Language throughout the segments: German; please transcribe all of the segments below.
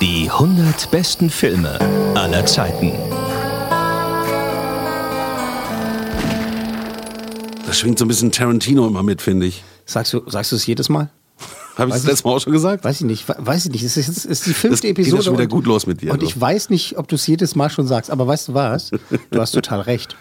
Die 100 besten Filme aller Zeiten. Da schwingt so ein bisschen Tarantino immer mit, finde ich. Sagst du, sagst du es jedes Mal? Habe ich Weiß das letzte Mal auch schon gesagt? Weiß ich nicht, we- weiß ich nicht. Es ist, ist die Das fünfte geht ja Episode. schon wieder und- gut los mit dir, Und du. ich weiß nicht, ob du es jedes Mal schon sagst, aber weißt du was? Du hast total recht.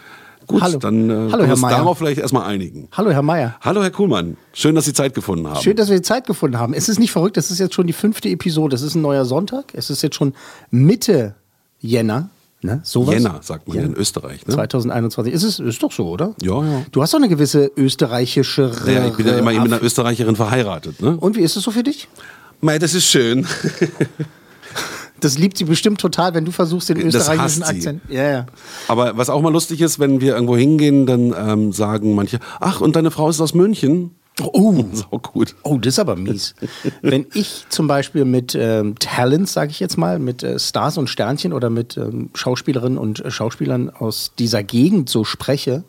Gut, Hallo. dann äh, Hallo, können wir uns darauf vielleicht erstmal einigen. Hallo, Herr Meier. Hallo, Herr Kuhlmann. Schön, dass Sie Zeit gefunden haben. Schön, dass wir die Zeit gefunden haben. Es ist nicht verrückt, es ist jetzt schon die fünfte Episode. Es ist ein neuer Sonntag. Es ist jetzt schon Mitte Jänner. Ne? Sowas? Jänner, sagt man ja in Jänner. Österreich. Ne? 2021. Ist es ist doch so, oder? Ja, ja. Du hast doch eine gewisse österreichische. Ja, ich bin ja immer mit einer Österreicherin verheiratet. Ne? Und wie ist es so für dich? Mei, das ist schön. Das liebt sie bestimmt total, wenn du versuchst, den österreichischen. Akzent. Ja, ja. Aber was auch mal lustig ist, wenn wir irgendwo hingehen, dann ähm, sagen manche, ach, und deine Frau ist aus München. Oh, Sau gut. Oh, das ist aber mies. Wenn ich zum Beispiel mit ähm, Talents, sage ich jetzt mal, mit äh, Stars und Sternchen oder mit ähm, Schauspielerinnen und äh, Schauspielern aus dieser Gegend so spreche,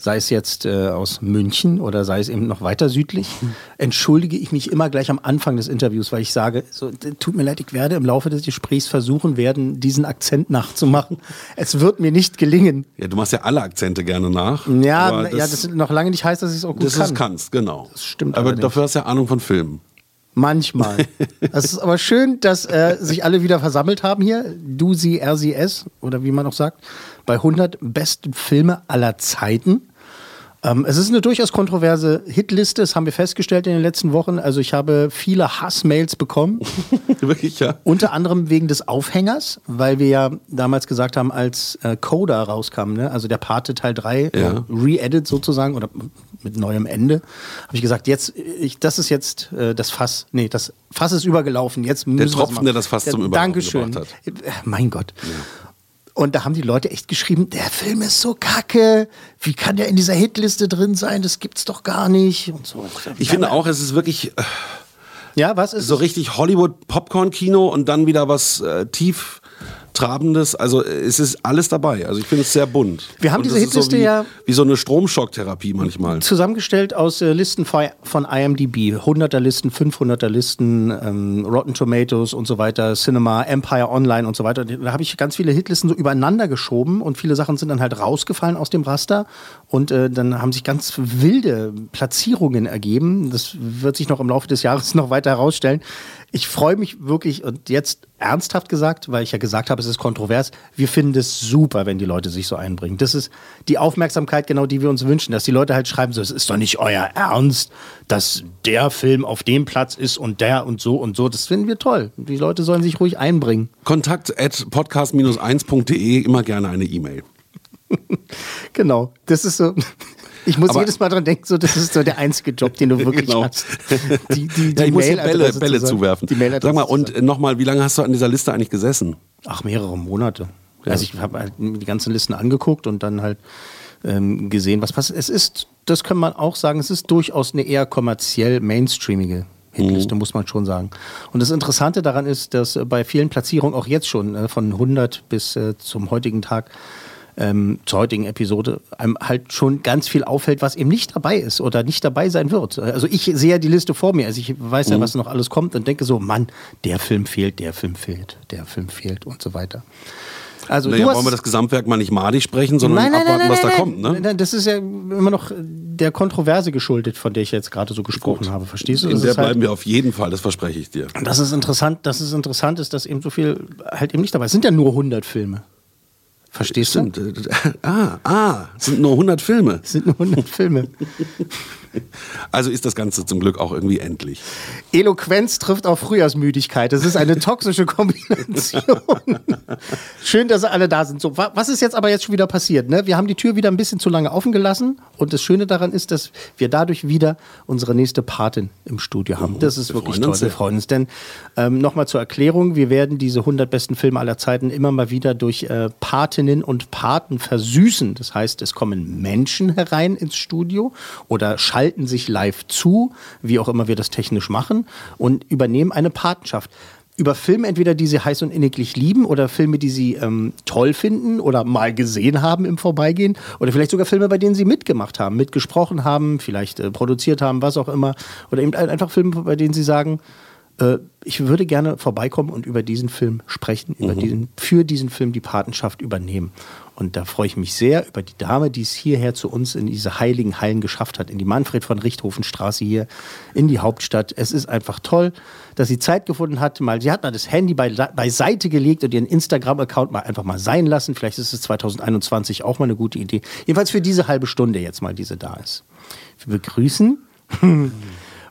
sei es jetzt äh, aus München oder sei es eben noch weiter südlich, entschuldige ich mich immer gleich am Anfang des Interviews, weil ich sage, so, tut mir leid, ich werde im Laufe des Gesprächs versuchen werden, diesen Akzent nachzumachen. Es wird mir nicht gelingen. Ja, du machst ja alle Akzente gerne nach. Ja, aber ja, das noch lange nicht heißt, dass ich es auch gut das kann. ist kannst, genau. Das stimmt Aber allerdings. dafür hast du ja Ahnung von Filmen. Manchmal. Es ist aber schön, dass äh, sich alle wieder versammelt haben hier. Du, sie, er, sie, es oder wie man auch sagt, bei 100 besten Filme aller Zeiten. Ähm, es ist eine durchaus kontroverse Hitliste, das haben wir festgestellt in den letzten Wochen. Also ich habe viele Hassmails bekommen, Wirklich, ja. unter anderem wegen des Aufhängers, weil wir ja damals gesagt haben, als äh, Coda rauskam, ne? also der Pate Teil 3, Ja. äh, re-edit sozusagen oder mit neuem Ende, habe ich gesagt, jetzt, ich, das ist jetzt äh, das Fass, nee, das Fass ist übergelaufen, jetzt müssen wir's Tropfen, der das Fass zum Überlaufen Dankeschön. gebracht Äh, Mein Gott. Und da haben die Leute echt geschrieben, der Film ist so kacke, wie kann der in dieser Hitliste drin sein, das gibt's doch gar nicht. Und so. Ich finde auch, es ist wirklich äh, Ja, was ist so richtig Hollywood-Popcorn-Kino und dann wieder was äh, tief Trabendes. Also es ist alles dabei. Also ich finde es sehr bunt. Wir haben diese Hitliste so wie, ja- Wie so eine Stromschocktherapie manchmal. zusammengestellt aus äh, Listen von von IMDb, 100er Listen, 500er Listen, ähm, Rotten Tomatoes und so weiter, Cinema, Empire Online und so weiter. Da habe ich ganz viele Hitlisten so übereinander geschoben und viele Sachen sind dann halt rausgefallen aus dem Raster und äh, dann haben sich ganz wilde Platzierungen ergeben. Das wird sich noch im Laufe des Jahres noch weiter herausstellen. Ich freue mich wirklich und jetzt ernsthaft gesagt, weil ich ja gesagt habe, es ist kontrovers. Wir finden es super, wenn die Leute sich so einbringen. Das ist die Aufmerksamkeit genau, die wir uns wünschen, dass die Leute halt schreiben, so, es ist doch nicht euer Ernst, dass der Film auf dem Platz ist und der und so und so. Das finden wir toll. Die Leute sollen sich ruhig einbringen. Kontakt at podcast-1.de, immer gerne eine E-Mail. Genau. Das ist so. Ich muss Aber- jedes Mal dran denken, so, das ist so der einzige Job, den du wirklich Genau. hast. Die, die, die Ja, ich muss Bälle, Bälle zuwerfen. Die Mailadresse Sag mal, und nochmal, wie lange hast du an dieser Liste eigentlich gesessen? Ach, mehrere Monate. Also ich habe halt die ganzen Listen angeguckt und dann halt ähm, gesehen, was passiert. Es ist, das kann man auch sagen, es ist durchaus eine eher kommerziell mainstreamige Hitliste, muss man schon sagen. Und das Interessante daran ist, dass äh, bei vielen Platzierungen auch jetzt schon äh, von 100 bis äh, zum heutigen Tag ähm, zur heutigen Episode einem halt schon ganz viel auffällt, was eben nicht dabei ist oder nicht dabei sein wird. Also ich sehe ja die Liste vor mir, also ich weiß ja, was noch alles kommt und denke so, Mann, der Film fehlt, der Film fehlt, der Film fehlt und so weiter. Also Naja, wollen wir das Gesamtwerk mal nicht madig sprechen, sondern nein, nein, abwarten, nein, was da kommt, ne? nein, Das ist ja immer noch der Kontroverse geschuldet, von der ich jetzt gerade so gesprochen habe. Verstehst du? In Das der halt- bleiben wir auf jeden Fall, das verspreche ich dir. das ist interessant, dass es interessant ist, dass eben so viel halt eben nicht dabei ist. Es sind ja nur 100 Filme. Verstehst du? Stimmt. Ah, ah, es sind nur 100 Filme. Es sind nur 100 Filme. Also ist das Ganze zum Glück auch irgendwie endlich. Eloquenz trifft auf Frühjahrsmüdigkeit. Das ist eine toxische Kombination. Schön, dass alle da sind. So, wa- was ist jetzt aber jetzt schon wieder passiert? Ne? Wir haben die Tür wieder ein bisschen zu lange offen gelassen. Und das Schöne daran ist, dass wir dadurch wieder unsere nächste Patin im Studio haben. Das ist wir wirklich toll. Wir freuen uns. Denn ähm, nochmal zur Erklärung, wir werden diese 100 besten Filme aller Zeiten immer mal wieder durch äh, Patinnen und Paten versüßen. Das heißt, es kommen Menschen herein ins Studio oder schalten sich live zu, wie auch immer wir das technisch machen, und übernehmen eine Patenschaft. Über Filme entweder, die sie heiß und inniglich lieben oder Filme, die sie ähm, toll finden oder mal gesehen haben im Vorbeigehen oder vielleicht sogar Filme, bei denen sie mitgemacht haben, mitgesprochen haben, vielleicht äh, produziert haben, was auch immer. Oder eben ein- einfach Filme, bei denen sie sagen, äh, ich würde gerne vorbeikommen und über diesen Film sprechen, über diesen, für diesen Film die Patenschaft übernehmen. Und da freue ich mich sehr über die Dame, die es hierher zu uns in diese heiligen Hallen geschafft hat, in die Manfred von Richthofen Straße hier, in die Hauptstadt. Es ist einfach toll, dass sie Zeit gefunden hat. Mal, sie hat mal das Handy bei, beiseite gelegt und ihren Instagram-Account mal einfach mal sein lassen. Vielleicht ist es 2021 auch mal eine gute Idee. Jedenfalls für diese halbe Stunde jetzt mal, die sie da ist. Wir begrüßen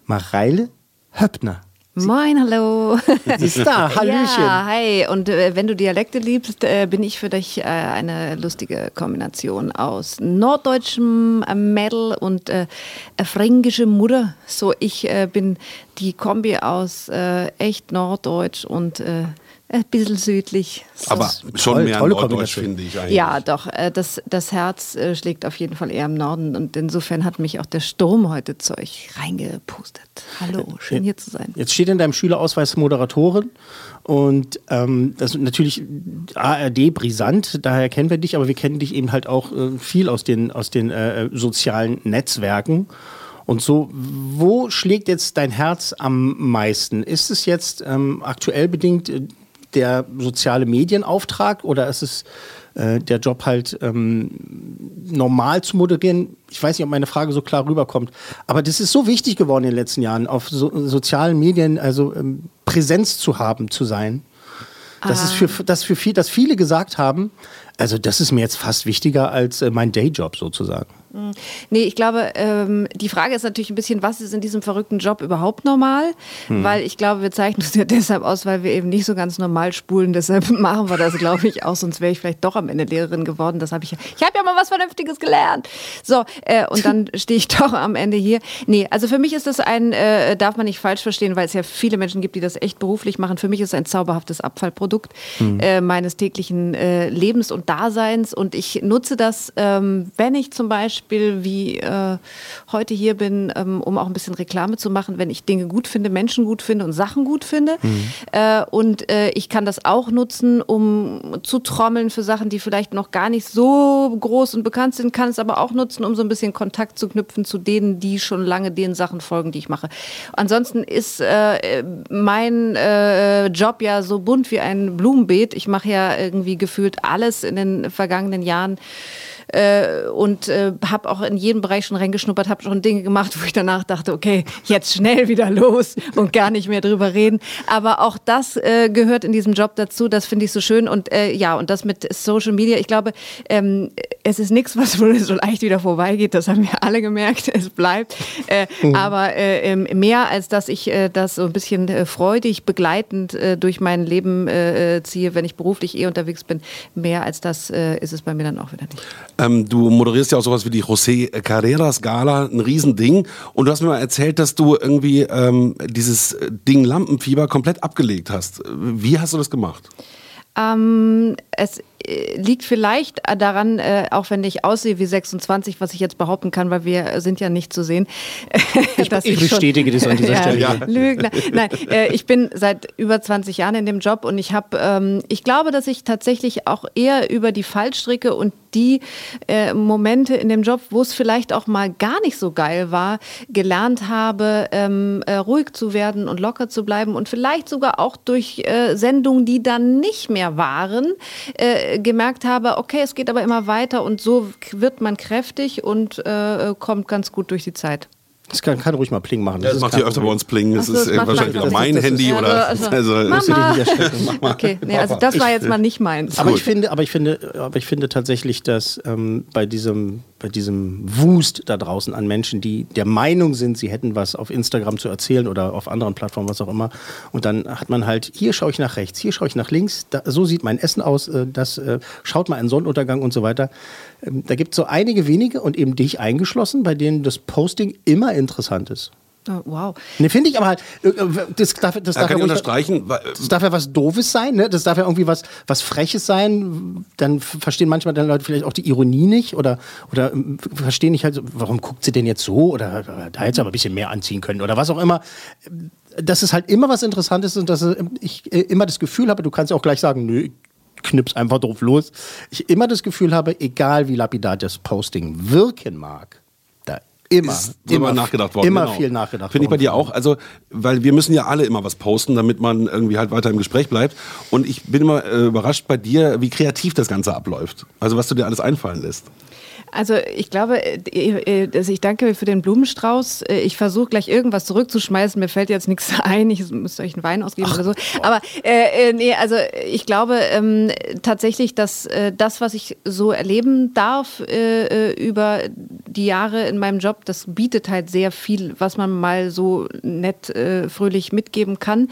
Mareile Höppner. Moin, hallo. Sie ist da, Hallöchen. Ja, hi. Und äh, wenn du Dialekte liebst, äh, bin ich für dich äh, eine lustige Kombination aus norddeutschem äh, Mädel und äh, fränkische Mutter. So, ich äh, bin die Kombi aus echt norddeutsch und ein bisschen südlich. So. Aber schon toll, mehr tolle Norddeutsch, finde ich eigentlich. Ja, doch, äh, das, das Herz äh, schlägt auf jeden Fall eher im Norden und insofern hat mich auch der Sturm heute zu euch reingepustet. Hallo, schön hier zu sein. Jetzt steht in deinem Schülerausweis Moderatorin und ähm, das ist natürlich ARD brisant, daher kennen wir dich, aber wir kennen dich eben halt auch äh, viel aus den, aus den äh, sozialen Netzwerken. Und so, wo schlägt jetzt dein Herz am meisten? Ist es jetzt ähm, aktuell bedingt äh, der soziale Medienauftrag oder ist es äh, der Job halt ähm, normal zu moderieren? Ich weiß nicht, ob meine Frage so klar rüberkommt, aber das ist so wichtig geworden in den letzten Jahren, auf so, sozialen Medien also ähm, Präsenz zu haben, zu sein. Das ist für, das für viel, dass viele gesagt haben, also das ist mir jetzt fast wichtiger als äh, mein Dayjob sozusagen. Nee, ich glaube, ähm, die Frage ist natürlich ein bisschen, was ist in diesem verrückten Job überhaupt normal? Weil ich glaube, wir zeichnen uns ja deshalb aus, weil wir eben nicht so ganz normal spulen. Deshalb machen wir das, glaube ich, auch. Sonst wäre ich vielleicht doch am Ende Lehrerin geworden. Das habe ich ja. Ich habe ja mal was Vernünftiges gelernt. So, äh, und dann stehe ich doch am Ende hier. Nee, also für mich ist das ein, äh, darf man nicht falsch verstehen, weil es ja viele Menschen gibt, die das echt beruflich machen. Für mich ist es ein zauberhaftes Abfallprodukt äh, meines täglichen äh, Lebens und Daseins. Und ich nutze das, ähm, wenn ich zum Beispiel wie äh, heute hier bin, ähm, um auch ein bisschen Reklame zu machen, wenn ich Dinge gut finde, Menschen gut finde und Sachen gut finde. Äh, und äh, ich kann das auch nutzen, um zu trommeln für Sachen, die vielleicht noch gar nicht so groß und bekannt sind, kann es aber auch nutzen, um so ein bisschen Kontakt zu knüpfen zu denen, die schon lange den Sachen folgen, die ich mache. Ansonsten ist äh, mein äh, Job ja so bunt wie ein Blumenbeet. Ich mache ja irgendwie gefühlt alles in den vergangenen Jahren äh, und äh, habe auch in jedem Bereich schon reingeschnuppert, habe schon Dinge gemacht, wo ich danach dachte, okay, jetzt schnell wieder los und gar nicht mehr drüber reden. Aber auch das äh, gehört in diesem Job dazu. Das finde ich so schön und äh, ja und das mit Social Media. Ich glaube, ähm, es ist nichts, was wohl so leicht wieder vorbeigeht. Das haben wir alle gemerkt. Es bleibt. Äh, Aber äh, ähm, mehr als dass ich äh, das so ein bisschen äh, freudig begleitend äh, durch mein Leben äh, ziehe, wenn ich beruflich eh unterwegs bin, mehr als das ist es bei mir dann auch wieder nicht. Ähm, du moderierst ja auch sowas wie die José Carreras Gala, ein Riesending. Und du hast mir mal erzählt, dass du irgendwie ähm, dieses Ding Lampenfieber komplett abgelegt hast. Wie hast du das gemacht? Ähm, es liegt vielleicht daran, äh, auch wenn ich aussehe wie 26, was ich jetzt behaupten kann, weil wir sind ja nicht zu sehen. dass ich schon- bestätige das an dieser Stelle. Ja, Lügner. Nein, äh, ich bin seit über 20 Jahren in dem Job und ich habe, ähm, ich glaube, dass ich tatsächlich auch eher über die Fallstricke und die äh, Momente in dem Job, wo es vielleicht auch mal gar nicht so geil war, gelernt habe, ähm, äh, ruhig zu werden und locker zu bleiben und vielleicht sogar auch durch äh, Sendungen, die dann nicht mehr waren, äh, gemerkt habe, okay, es geht aber immer weiter und so wird man kräftig und äh, kommt ganz gut durch die Zeit. Das kann, kann ruhig mal Pling machen. Das, das macht hier öfter bei uns Pling. Das so, ist das wahrscheinlich wieder mein das Handy ist- oder. also- Also, Mama. Okay, nee, also das war jetzt mal nicht meins. Aber ich finde, aber ich finde, aber ich finde tatsächlich, dass ähm, bei diesem, bei diesem Wust da draußen an Menschen, die der Meinung sind, sie hätten was auf Instagram zu erzählen oder auf anderen Plattformen, was auch immer, und dann hat man halt, hier schaue ich nach rechts, hier schaue ich nach links, da, so sieht mein Essen aus, äh, das äh, schaut mal einen Sonnenuntergang und so weiter. Ähm, da gibt es so einige wenige und eben dich eingeschlossen, bei denen das Posting immer interessant ist. Oh, wow. Ne, finde ich aber halt, äh, das darf, das da darf kann ich ruhig- unterstreichen. das darf ja was Doofes sein, ne? Das darf ja irgendwie was, was Freches sein. Dann verstehen manchmal dann Leute vielleicht auch die Ironie nicht oder, oder ähm, verstehen nicht halt, so, warum guckt sie denn jetzt so oder, da hätte sie aber ein bisschen mehr anziehen können oder was auch immer. Dass es halt immer was Interessantes ist und dass ich äh, immer das Gefühl habe, du kannst ja auch gleich sagen, nö, knips einfach drauf los. Ich immer das Gefühl habe, egal wie lapidar das Posting wirken mag, immer, ist immer nachgedacht worden. Immer genau. viel nachgedacht Finde ich bei dir auch. Also, weil wir müssen ja alle immer was posten, damit man irgendwie halt weiter im Gespräch bleibt. Und ich bin immer äh, überrascht bei dir, wie kreativ das Ganze abläuft. Also, was du dir alles einfallen lässt. Also ich glaube, äh, äh, also ich danke für den Blumenstrauß. Äh, Ich versuche gleich irgendwas zurückzuschmeißen. Mir fällt jetzt nichts ein. Ich müsste euch einen Wein ausgeben oder so. Aber äh, äh, nee, also ich glaube ähm, tatsächlich, dass äh, das, was ich so erleben darf äh, äh, über die Jahre in meinem Job, das bietet halt sehr viel, was man mal so nett äh, fröhlich mitgeben kann.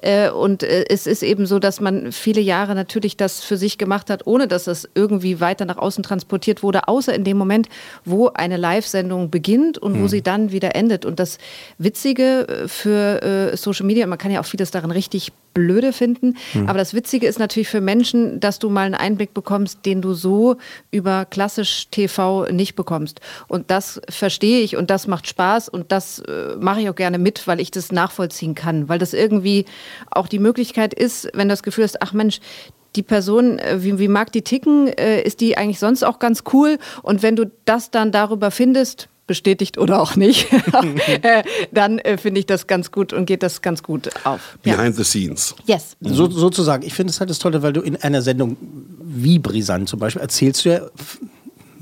Äh, und äh, es ist eben so, dass man viele Jahre natürlich das für sich gemacht hat, ohne dass das irgendwie weiter nach außen transportiert wurde, außer in dem Moment, wo eine Live-Sendung beginnt und wo sie dann wieder endet. Und das Witzige äh, für äh, Social Media, man kann ja auch vieles darin richtig blöde finden, aber das Witzige ist natürlich für Menschen, dass du mal einen Einblick bekommst, den du so über klassisch TV nicht bekommst. Und das verstehe ich und das macht Spaß und das äh, mache ich auch gerne mit, weil ich das nachvollziehen kann, weil das irgendwie auch die Möglichkeit ist, wenn du das Gefühl hast, ach Mensch, die Person, äh, wie, wie mag die ticken, äh, ist die eigentlich sonst auch ganz cool. Und wenn du das dann darüber findest, bestätigt oder auch nicht, äh, dann äh, finde ich das ganz gut und geht das ganz gut auf. Ja. Behind the scenes. Yes. So, sozusagen, ich finde es halt das Tolle, weil du in einer Sendung wie Brisant zum Beispiel erzählst du ja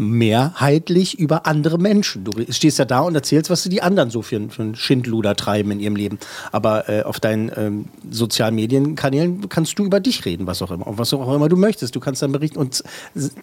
mehrheitlich über andere Menschen. Du stehst ja da und erzählst, was die anderen so für, für einen Schindluder treiben in ihrem Leben. Aber äh, auf deinen ähm, sozialen Medienkanälen kannst du über dich reden, was auch immer, was auch immer du möchtest. Du kannst dann berichten und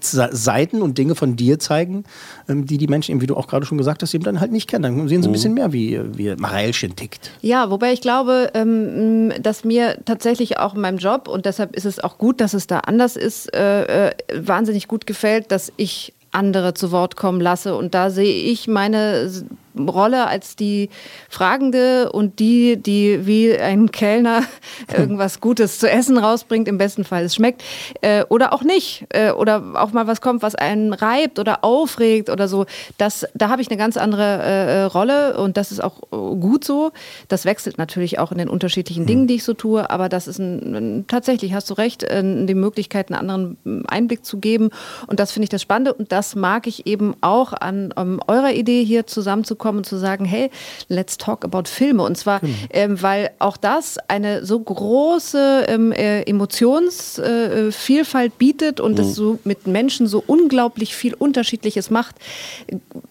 Seiten und Dinge von dir zeigen, ähm, die die Menschen, eben, wie du auch gerade schon gesagt hast, eben dann halt nicht kennen. Dann sehen sie ein bisschen mehr, wie, wie Mareilchen tickt. Ja, wobei ich glaube, ähm, dass mir tatsächlich auch in meinem Job, und deshalb ist es auch gut, dass es da anders ist, äh, äh, wahnsinnig gut gefällt, dass ich andere zu Wort kommen lasse. Und da sehe ich meine Rolle als die Fragende und die, die wie ein Kellner irgendwas Gutes zu essen rausbringt, im besten Fall es schmeckt, äh, oder auch nicht. Äh, oder auch mal was kommt, was einen reibt oder aufregt oder so. Das, da habe ich eine ganz andere äh, Rolle und das ist auch äh, gut so. Das wechselt natürlich auch in den unterschiedlichen Dingen, die ich so tue, aber das ist ein, ein, tatsächlich, hast du recht, äh, die Möglichkeit, einen anderen ähm, Einblick zu geben. Und das finde ich das Spannende und das mag ich eben auch an ähm, eurer Idee hier zusammenzukommen und zu sagen, hey, let's talk about Filme. Und zwar, ähm, weil auch das eine so große ähm, äh, Emotionsvielfalt äh, Vielfalt bietet und es so mit Menschen so unglaublich viel Unterschiedliches macht.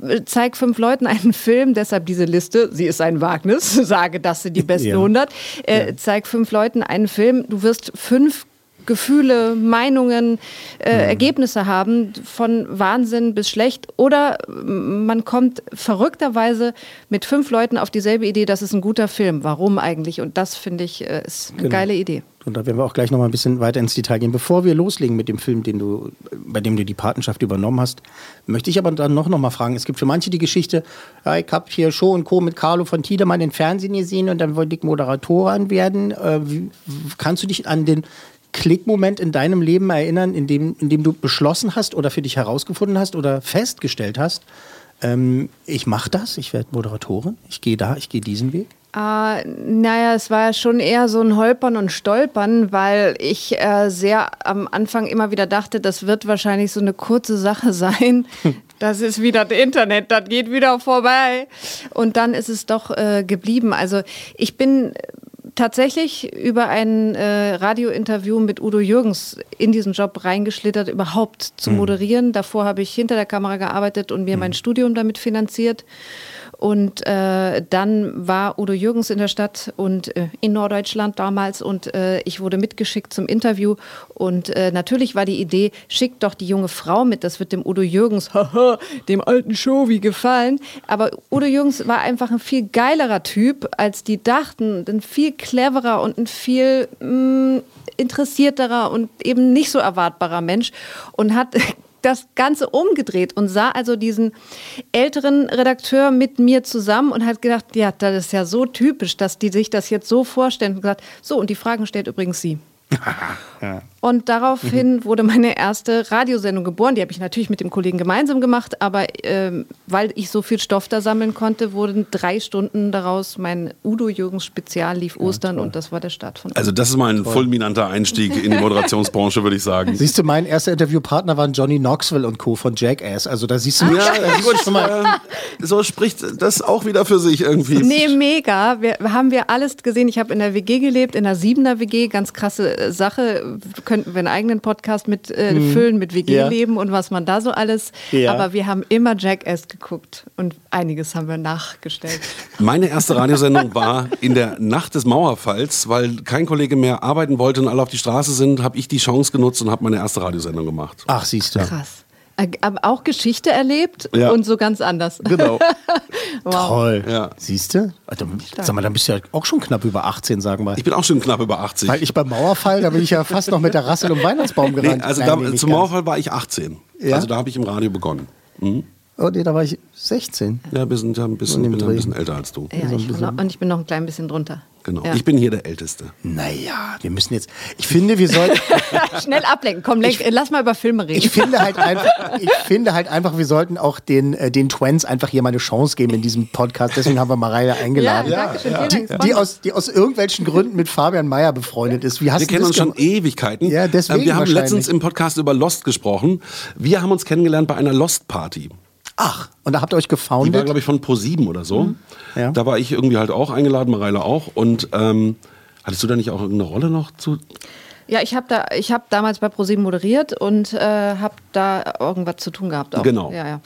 Äh, Zeig fünf Leuten einen Film, deshalb diese Liste, sie ist ein Wagnis, sage, das sind die besten Ja. 100. Äh, Zeig fünf Leuten einen Film, du wirst fünf Gefühle, Meinungen, äh, Ergebnisse haben, von Wahnsinn bis schlecht. Oder mm, man kommt verrückterweise mit fünf Leuten auf dieselbe Idee, das ist ein guter Film. Warum eigentlich? Und das finde ich äh, ist eine Genau. geile Idee. Und da werden wir auch gleich noch mal ein bisschen weiter ins Detail gehen. Bevor wir loslegen mit dem Film, den du, bei dem du die Patenschaft übernommen hast, möchte ich aber dann noch, noch mal fragen. Es gibt für manche die Geschichte, ja, ich habe hier Show und Co. mit Carlo von Tiedemann im Fernsehen gesehen und dann wollte ich Moderatorin werden. Äh, wie, kannst du dich an den Klickmoment in deinem Leben erinnern, in dem, in dem du beschlossen hast oder für dich herausgefunden hast oder festgestellt hast, ähm, ich mache das, ich werde Moderatorin, ich gehe da, ich gehe diesen Weg? Äh, naja, es war schon eher so ein Holpern und Stolpern, weil ich äh, sehr am Anfang immer wieder dachte, das wird wahrscheinlich so eine kurze Sache sein. Das ist wieder das Internet, das geht wieder vorbei. Und dann ist es doch äh, geblieben. Also ich bin tatsächlich über ein äh, Radiointerview mit Udo Jürgens in diesen Job reingeschlittert, überhaupt zu moderieren. Davor habe ich hinter der Kamera gearbeitet und mir mein Studium damit finanziert. Und äh, dann war Udo Jürgens in der Stadt und äh, in Norddeutschland damals und äh, ich wurde mitgeschickt zum Interview. Und äh, natürlich war die Idee, schickt doch die junge Frau mit, das wird dem Udo Jürgens, haha, dem alten Showi gefallen. Aber Udo Jürgens war einfach ein viel geilerer Typ, als die dachten. Ein viel cleverer und ein viel mh, interessierterer und eben nicht so erwartbarer Mensch und hat das Ganze umgedreht und sah also diesen älteren Redakteur mit mir zusammen und hat gedacht, ja, das ist ja so typisch, dass die sich das jetzt so vorstellen und gesagt, so, und die Fragen stellt übrigens sie. ja. Und daraufhin mhm. wurde meine erste Radiosendung geboren. Die habe ich natürlich mit dem Kollegen gemeinsam gemacht, aber äh, weil ich so viel Stoff da sammeln konnte, wurden drei Stunden daraus. Mein Udo Jürgens Spezial lief Ostern ja, und das war der Start von. Also das ist mal ein toll. fulminanter Einstieg in die Moderationsbranche, würde ich sagen. Siehst du, mein erster Interviewpartner waren Johnny Knoxville und Co. von Jackass. Also da siehst du ja, da gut, schon mal. so spricht das auch wieder für sich irgendwie. Nee, mega. Wir, haben wir alles gesehen. Ich habe in der WG gelebt, in der Siebener WG, ganz krasse Sache. Können könnten wir einen eigenen Podcast mit äh, mhm. füllen mit WG-Leben ja. und was man da so alles. Ja. Aber wir haben immer Jackass geguckt und einiges haben wir nachgestellt. Meine erste Radiosendung war in der Nacht des Mauerfalls, weil kein Kollege mehr arbeiten wollte und alle auf die Straße sind, habe ich die Chance genutzt und habe meine erste Radiosendung gemacht. Ach, siehst du. Krass. Äh, aber auch Geschichte erlebt ja. und so ganz anders. Genau. wow. Toll. Ja. Siehst du? Also, sag mal, dann bist du ja auch schon knapp über 18, sagen wir. Ich bin auch schon knapp über 80. Weil ich beim Mauerfall, da bin ich ja fast noch mit der Rassel um Weihnachtsbaum gerannt. Nee, also Nein, da, nee, zum Mauerfall war ich 18. Ja? Also da habe ich im Radio begonnen. Mhm. Oh nee, da war ich 16. Ja, wir sind ja ein bisschen, bin ein bisschen älter als du. Ja, ich noch, und ich bin noch ein klein bisschen drunter. Genau. Ja. Ich bin hier der Älteste. Naja, wir müssen jetzt. Ich finde, wir sollten. Schnell ablenken. Komm, lenk, ich, lass mal über Filme reden. Ich finde halt einfach, ich finde halt einfach, wir sollten auch den, äh, den Twins einfach hier mal eine Chance geben in diesem Podcast. Deswegen haben wir Mareile eingeladen. Ja, danke schön. Ja. Die, die, aus, die aus irgendwelchen Gründen mit Fabian Meyer befreundet ist. Wie hast wir kennen uns schon Ewigkeiten. Ja, deswegen. Wir haben letztens im Podcast über Lost gesprochen. Wir haben uns kennengelernt bei einer Lost-Party. Ach, und da habt ihr euch gefoundet? Die war, glaube ich, von Pro7 oder so. Mhm. Ja. Da war ich irgendwie halt auch eingeladen, Mareile auch. Und ähm, hattest du da nicht auch irgendeine Rolle noch zu? Ja, ich habe da, ich habe damals bei ProSieben moderiert und äh, habe da irgendwas zu tun gehabt. Auch. Genau. Ja, ja.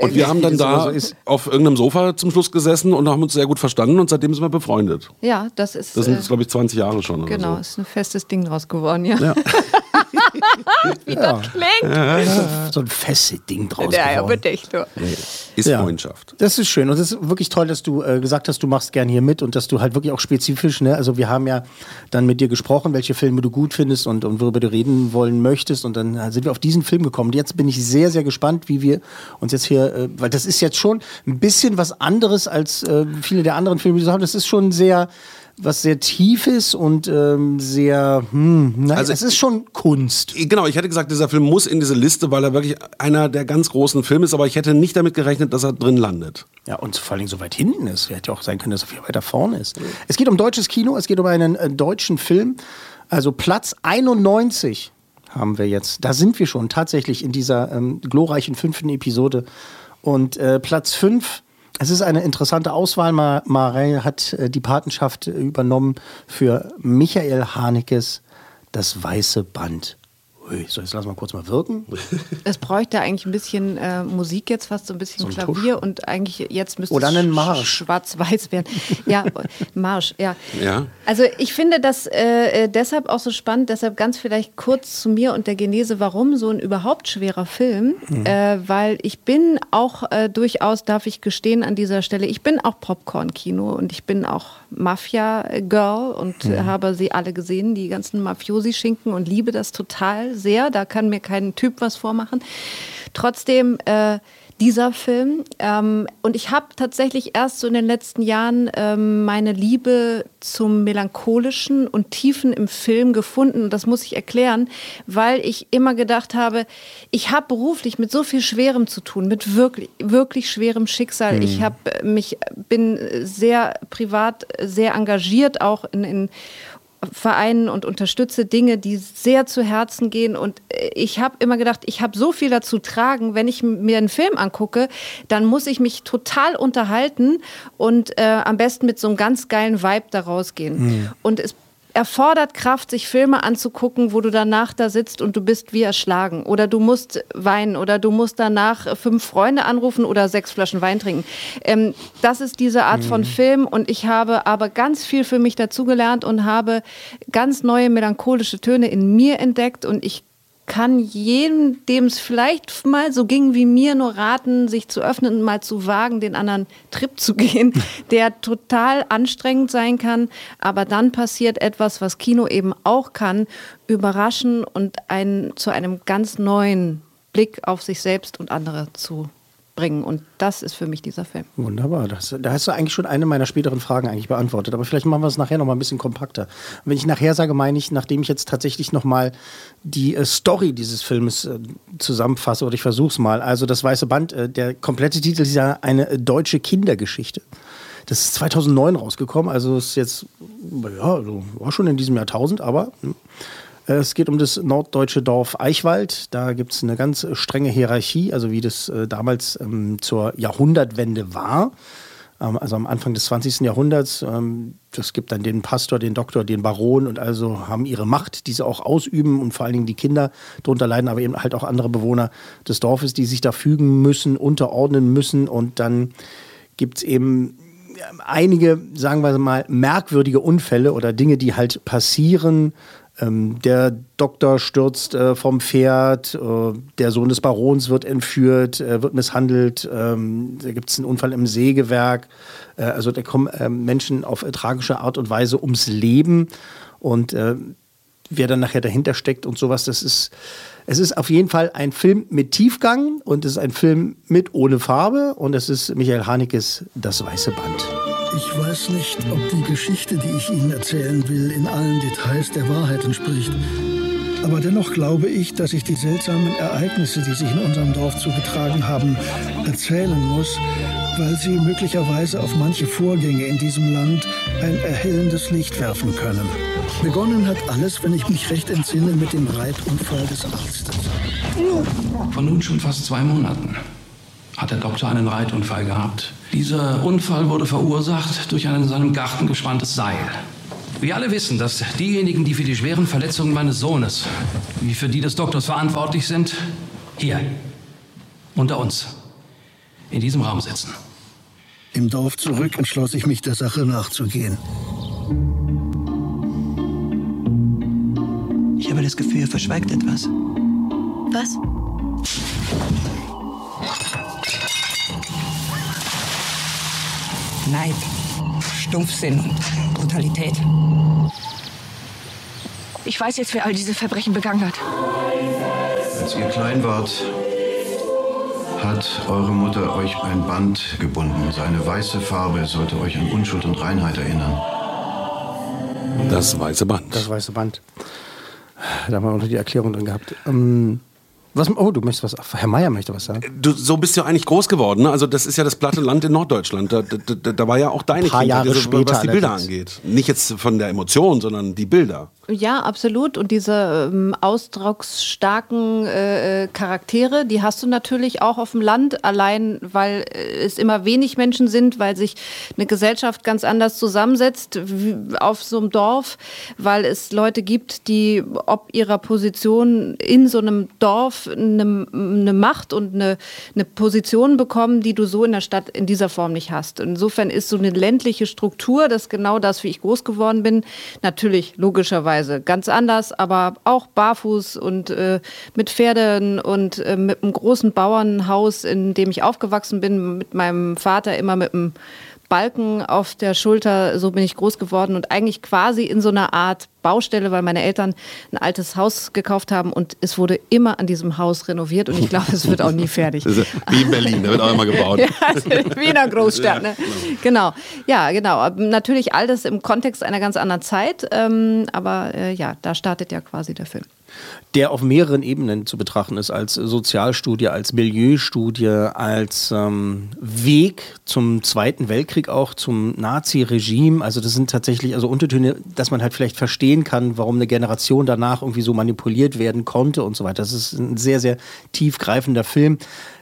Und wir haben dann da auf irgendeinem Sofa zum Schluss gesessen und haben uns sehr gut verstanden und seitdem sind wir befreundet. Ja, das ist. Das sind jetzt, glaube ich, 20 Jahre schon. Genau, so. ist ein festes Ding draus geworden, ja. ja. Wie das klingt. Ja, so ein festes Ding draus ja, geworden. Ja, bitte echt. Nee, ist Freundschaft. Das ist schön und es ist wirklich toll, dass du äh, gesagt hast, du machst gern hier mit und dass du halt wirklich auch spezifisch, ne? also wir haben ja dann mit dir gesprochen, welche Filme du gut findest und, und worüber du reden wollen möchtest und dann sind wir auf diesen Film gekommen. Und jetzt bin ich sehr, sehr gespannt, wie wir uns jetzt hier, äh, weil das ist jetzt schon ein bisschen was anderes als äh, viele der anderen Filme, die wir haben. Das ist schon sehr was sehr tief ist und ähm, sehr, hm, na, also es ist schon Kunst. Genau, ich hätte gesagt, dieser Film muss in diese Liste, weil er wirklich einer der ganz großen Filme ist, aber ich hätte nicht damit gerechnet, dass er drin landet. Ja, und vor allem so weit hinten ist. Hätte ja auch sein können, dass er viel weiter vorne ist. Es geht um deutsches Kino, es geht um einen äh, deutschen Film. Also Platz 91 haben wir jetzt. Da sind wir schon tatsächlich in dieser ähm, glorreichen fünften Episode. Und äh, Platz 5 es ist eine interessante Auswahl. Marei hat äh, die Patenschaft übernommen für Michael Hanekes Das Weiße Band. Ui, so, jetzt lass mal kurz mal wirken. Es bräuchte eigentlich ein bisschen äh, Musik jetzt, fast so ein bisschen so ein Klavier Tusch. und eigentlich jetzt müsste Oder einen Marsch. schwarz-weiß werden. Ja, Marsch, ja. ja. Also ich finde das äh, äh, deshalb auch so spannend, deshalb ganz vielleicht kurz zu mir und der Genese, warum so ein überhaupt schwerer Film, mhm. äh, weil ich bin auch äh, durchaus, darf ich gestehen an dieser Stelle, ich bin auch Popcorn-Kino und ich bin auch Mafia-Girl und mhm. habe sie alle gesehen, die ganzen Mafiosi-Schinken und liebe das total sehr. Da kann mir kein Typ was vormachen. Trotzdem äh, dieser Film. Ähm, und ich habe tatsächlich erst so in den letzten Jahren ähm, meine Liebe zum Melancholischen und Tiefen im Film gefunden. Und das muss ich erklären, weil ich immer gedacht habe, ich habe beruflich mit so viel Schwerem zu tun, mit wirklich, wirklich schwerem Schicksal. Mhm. Ich hab mich, bin sehr privat sehr engagiert, auch in, in Vereinen und unterstütze Dinge, die sehr zu Herzen gehen. Und ich habe immer gedacht, ich habe so viel dazu tragen, wenn ich mir einen Film angucke, dann muss ich mich total unterhalten und äh, am besten mit so einem ganz geilen Vibe da rausgehen. Mhm. Und es erfordert Kraft, sich Filme anzugucken, wo du danach da sitzt und du bist wie erschlagen. Oder du musst weinen oder du musst danach fünf Freunde anrufen oder sechs Flaschen Wein trinken. Ähm, das ist diese Art mhm. von Film und ich habe aber ganz viel für mich dazugelernt und habe ganz neue melancholische Töne in mir entdeckt und ich kann jedem, dem es vielleicht mal so ging wie mir, nur raten, sich zu öffnen und mal zu wagen, den anderen Trip zu gehen, der total anstrengend sein kann. Aber dann passiert etwas, was Kino eben auch kann, überraschen und einen zu einem ganz neuen Blick auf sich selbst und andere zu bringen. Und das ist für mich dieser Film. Wunderbar. Das, da hast du eigentlich schon eine meiner späteren Fragen eigentlich beantwortet. Aber vielleicht machen wir es nachher noch mal ein bisschen kompakter. Und wenn ich nachher sage, meine ich, nachdem ich jetzt tatsächlich noch mal die äh, Story dieses Filmes äh, zusammenfasse oder ich versuche es mal. Also das Weiße Band, äh, der komplette Titel ist ja eine äh, deutsche Kindergeschichte. Das ist 2009 rausgekommen, also ist jetzt, ja, war schon in diesem Jahrtausend, aber hm. Es geht um das norddeutsche Dorf Eichwald. Da gibt es eine ganz strenge Hierarchie, also wie das äh, damals ähm, zur Jahrhundertwende war. Ähm, also am Anfang des 20. Jahrhunderts. Ähm, gibt dann den Pastor, den Doktor, den Baron und also haben ihre Macht, die sie auch ausüben und vor allen Dingen die Kinder darunter leiden, aber eben halt auch andere Bewohner des Dorfes, die sich da fügen müssen, unterordnen müssen. Und dann gibt es eben einige, sagen wir mal, merkwürdige Unfälle oder Dinge, die halt passieren, ähm, der Doktor stürzt äh, vom Pferd, äh, der Sohn des Barons wird entführt, äh, wird misshandelt, ähm, da gibt es einen Unfall im Sägewerk. Äh, also da kommen ähm, Menschen auf äh, tragische Art und Weise ums Leben. Und äh, wer dann nachher dahinter steckt und sowas, das ist, es ist auf jeden Fall ein Film mit Tiefgang und es ist ein Film mit ohne Farbe und es ist Michael Hanekes Das Weiße Band. Ich weiß nicht, ob die Geschichte, die ich Ihnen erzählen will, in allen Details der Wahrheit entspricht. Aber dennoch glaube ich, dass ich die seltsamen Ereignisse, die sich in unserem Dorf zugetragen haben, erzählen muss, weil sie möglicherweise auf manche Vorgänge in diesem Land ein erhellendes Licht werfen können. Begonnen hat alles, wenn ich mich recht entsinne, mit dem Reitunfall des Arztes. Vor nun schon fast zwei Monaten hat der Doktor einen Reitunfall gehabt. Dieser Unfall wurde verursacht durch ein in seinem Garten gespanntes Seil. Wir alle wissen, dass diejenigen, die für die schweren Verletzungen meines Sohnes, wie für die des Doktors verantwortlich sind, hier, unter uns, in diesem Raum sitzen. Im Dorf zurück entschloss ich mich, der Sache nachzugehen. Ich habe das Gefühl, er verschweigt etwas. Was? Neid, Stumpfsinn und Brutalität. Ich weiß jetzt, wer all diese Verbrechen begangen hat. Als ihr klein wart, hat eure Mutter euch ein Band gebunden. Seine weiße Farbe sollte euch an Unschuld und Reinheit erinnern. Das weiße Band. Das weiße Band. Da haben wir unter die Erklärung drin gehabt. Ähm, was, oh, du möchtest was. Herr Meier möchte was sagen. Du, so bist du ja eigentlich groß geworden. Ne? Also das ist ja das platte Land in Norddeutschland. Da, da, da war ja auch deine Kindheit, Jahre also, später was die Bilder angeht. Nicht jetzt von der Emotion, sondern die Bilder. Ja, absolut. Und diese ähm, ausdrucksstarken äh, äh, Charaktere, die hast du natürlich auch auf dem Land, allein weil äh, es immer wenig Menschen sind, weil sich eine Gesellschaft ganz anders zusammensetzt auf so einem Dorf, weil es Leute gibt, die ob ihrer Position in so einem Dorf eine, eine Macht und eine, eine Position bekommen, die du so in der Stadt in dieser Form nicht hast. Insofern ist so eine ländliche Struktur, das ist genau das, wie ich groß geworden bin, natürlich logischerweise Weise ganz anders, aber auch barfuß und äh, mit Pferden und äh, mit einem großen Bauernhaus, in dem ich aufgewachsen bin, mit meinem Vater immer mit einem Balken auf der Schulter, so bin ich groß geworden und eigentlich quasi in so einer Art Baustelle, weil meine Eltern ein altes Haus gekauft haben und es wurde immer an diesem Haus renoviert und ich glaube, es wird auch nie fertig. Wie in Berlin, da wird auch immer gebaut. ja, wie in einer Großstadt, ne? Genau. Ja, genau. Natürlich all das im Kontext einer ganz anderen Zeit, ähm, aber äh, ja, da startet ja quasi der Film der auf mehreren Ebenen zu betrachten ist, als Sozialstudie, als Milieustudie, als ähm, Weg zum Zweiten Weltkrieg, auch zum Nazi-Regime. Also das sind tatsächlich also Untertöne, dass man halt vielleicht verstehen kann, warum eine Generation danach irgendwie so manipuliert werden konnte und so weiter. Das ist ein sehr, sehr tiefgreifender Film.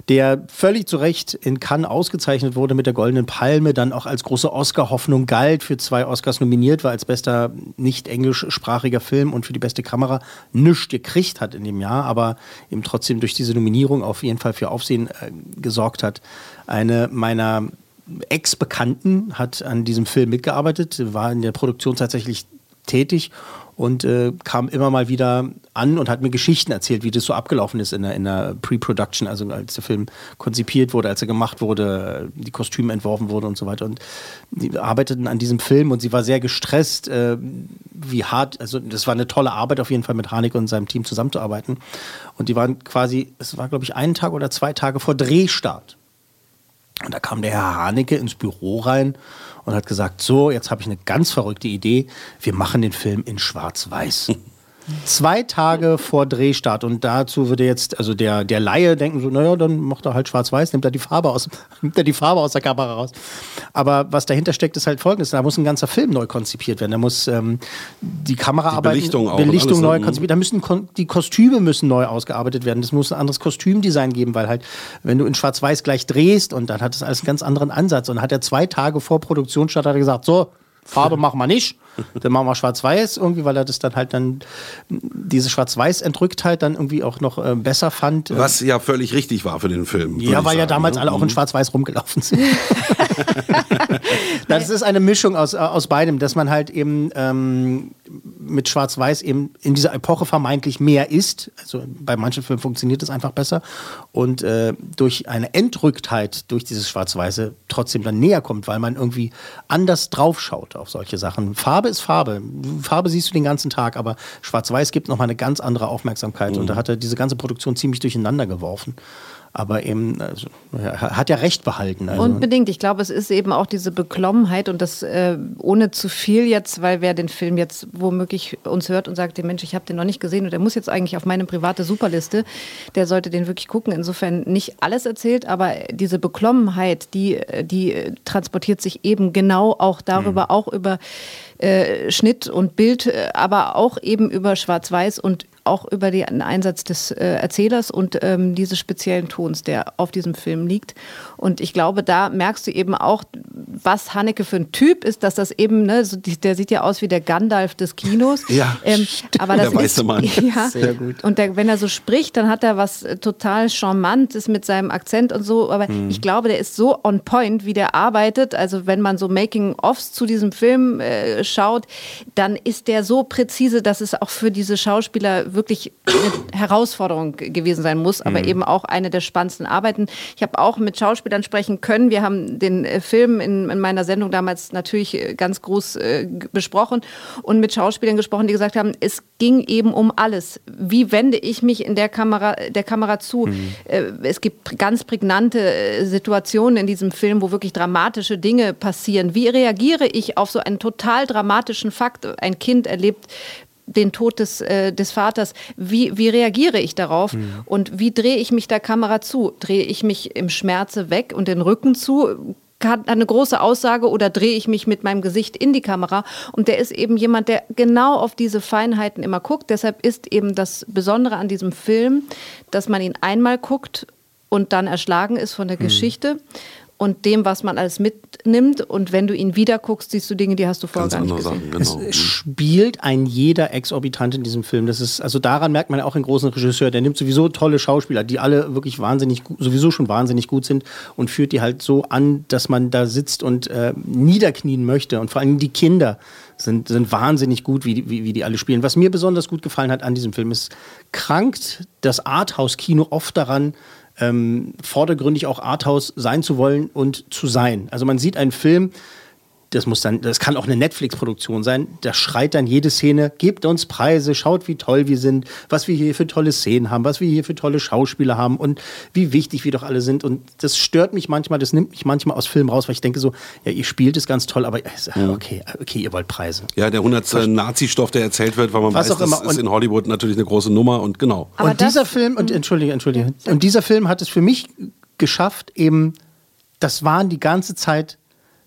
Der völlig zu Recht in Cannes ausgezeichnet wurde mit der Goldenen Palme, dann auch als große Oscar-Hoffnung galt, für zwei Oscars nominiert war als bester nicht englischsprachiger Film und für die beste Kamera nichts gekriegt hat in dem Jahr, aber eben trotzdem durch diese Nominierung auf jeden Fall für Aufsehen äh, gesorgt hat. Eine meiner Ex-Bekannten hat an diesem Film mitgearbeitet, war in der Produktion tatsächlich tätig und äh, kam immer mal wieder an und hat mir Geschichten erzählt, wie das so abgelaufen ist in der, in der Pre-Production, also als der Film konzipiert wurde, als er gemacht wurde, die Kostüme entworfen wurde und so weiter. Und die arbeiteten an diesem Film und sie war sehr gestresst, äh, wie hart, also das war eine tolle Arbeit auf jeden Fall mit Haneke und seinem Team zusammenzuarbeiten. Und die waren quasi, es war glaube ich einen Tag oder zwei Tage vor Drehstart. Und da kam der Herr Haneke ins Büro rein und hat gesagt, so, jetzt habe ich eine ganz verrückte Idee, wir machen den Film in Schwarz-Weiß. Zwei Tage vor Drehstart und dazu würde jetzt, also der, der Laie denken so, naja, dann macht er halt schwarz-weiß, nimmt er die Farbe aus, nimmt er die Farbe aus der Kamera raus. Aber was dahinter steckt, ist halt folgendes, da muss ein ganzer Film neu konzipiert werden. Da muss ähm, die Kameraarbeit, die Belichtung, auch Belichtung neu ne? konzipiert, da müssen die Kostüme müssen neu ausgearbeitet werden. Es muss ein anderes Kostümdesign geben, weil halt, wenn du in schwarz-weiß gleich drehst und dann hat das alles einen ganz anderen Ansatz und hat er zwei Tage vor Produktionsstart hat er gesagt, so, Farbe machen wir nicht. Dann machen wir schwarz-weiß irgendwie, weil er das dann halt dann, diese Schwarz-Weiß-Entrücktheit dann irgendwie auch noch äh, besser fand. Was ja völlig richtig war für den Film. Ja, weil ja damals ne? alle auch in Schwarz-Weiß rumgelaufen sind. das ist eine Mischung aus, aus beidem, dass man halt eben ähm, mit Schwarz-Weiß eben in dieser Epoche vermeintlich mehr ist. Also bei manchen Filmen funktioniert das einfach besser. Und äh, durch eine Entrücktheit durch dieses Schwarz-Weiße trotzdem dann näher kommt, weil man irgendwie anders draufschaut auf solche Sachen. Farbe ist Farbe. Farbe siehst du den ganzen Tag, aber Schwarz-Weiß gibt nochmal eine ganz andere Aufmerksamkeit. Mhm. Und da hat er diese ganze Produktion ziemlich durcheinander geworfen. Aber eben, also, er hat ja recht behalten. Also. Unbedingt. Ich glaube, es ist eben auch diese Beklommenheit und das äh, ohne zu viel jetzt, weil wer den Film jetzt womöglich uns hört und sagt, Mensch, ich habe den noch nicht gesehen und der muss jetzt eigentlich auf meine private Superliste, der sollte den wirklich gucken. Insofern nicht alles erzählt, aber diese Beklommenheit, die, die transportiert sich eben genau auch darüber, mhm. auch über äh, Schnitt und Bild, aber auch eben über Schwarz-Weiß und auch über den Einsatz des äh, Erzählers und ähm, dieses speziellen Tons, der auf diesem Film liegt. Und ich glaube, da merkst du eben auch, was Haneke für ein Typ ist, dass das eben, ne, so, der sieht ja aus wie der Gandalf des Kinos. Ja, ähm, aber das der ist, weiße Mann. Ja, Sehr gut. Und der, wenn er so spricht, dann hat er was äh, total charmantes mit seinem Akzent und so. Aber Mhm. ich glaube, der ist so on point, wie der arbeitet. Also wenn man so Making-ofs zu diesem Film äh, schaut, dann ist der so präzise, dass es auch für diese Schauspieler wirklich eine Herausforderung gewesen sein muss, aber Mhm. eben auch eine der spannendsten Arbeiten. Ich habe auch mit Schauspielern sprechen können. Wir haben den äh, Film in, in meiner Sendung damals natürlich äh, ganz groß äh, besprochen und mit Schauspielern gesprochen, die gesagt haben, es ging eben um alles. Wie wende ich mich in der Kamera, der Kamera zu? Äh, Es gibt ganz prägnante äh, Situationen in diesem Film, wo wirklich dramatische Dinge passieren. Wie reagiere ich auf so einen total dramatischen Fakt? Ein Kind erlebt den Tod des, äh, des Vaters. Wie, wie reagiere ich darauf? Und wie drehe ich mich der Kamera zu? Drehe ich mich im Schmerze weg und den Rücken zu? Hat eine große Aussage oder drehe ich mich mit meinem Gesicht in die Kamera? Und der ist eben jemand, der genau auf diese Feinheiten immer guckt. Deshalb ist eben das Besondere an diesem Film, dass man ihn einmal guckt und dann erschlagen ist von der Geschichte und dem, was man alles mitnimmt. Und wenn du ihn wieder guckst, siehst du Dinge, die hast du vorher Ganz gar nicht gesehen. Sachen, genau. Es spielt ein jeder exorbitant in diesem Film. Das ist, also daran merkt man auch einen großen Regisseur, der nimmt sowieso tolle Schauspieler, die alle wirklich wahnsinnig gut, sowieso schon wahnsinnig gut sind und führt die halt so an, dass man da sitzt und äh, niederknien möchte. Und vor allem die Kinder sind, sind wahnsinnig gut, wie, die- wie, wie die alle spielen. Was mir besonders gut gefallen hat an diesem Film ist, krankt das Arthouse-Kino oft daran, ähm, vordergründig auch Arthouse sein zu wollen und zu sein. Also man sieht einen Film, das muss dann, das kann auch eine Netflix-Produktion sein. Da schreit dann jede Szene, gebt uns Preise, schaut, wie toll wir sind, was wir hier für tolle Szenen haben, was wir hier für tolle Schauspieler haben und wie wichtig wir doch alle sind. Und das stört mich manchmal, das nimmt mich manchmal aus Filmen raus, weil ich denke so, ja, ihr spielt es ganz toll, aber äh, okay, okay, ihr wollt Preise. Ja, der 100. Nazi-Stoff, der erzählt wird, weil man Was weiß, auch immer. das ist in Hollywood natürlich eine große Nummer und genau. Aber und dieser Film, und entschuldige, entschuldige, und dieser Film hat es für mich geschafft, eben, das waren die ganze Zeit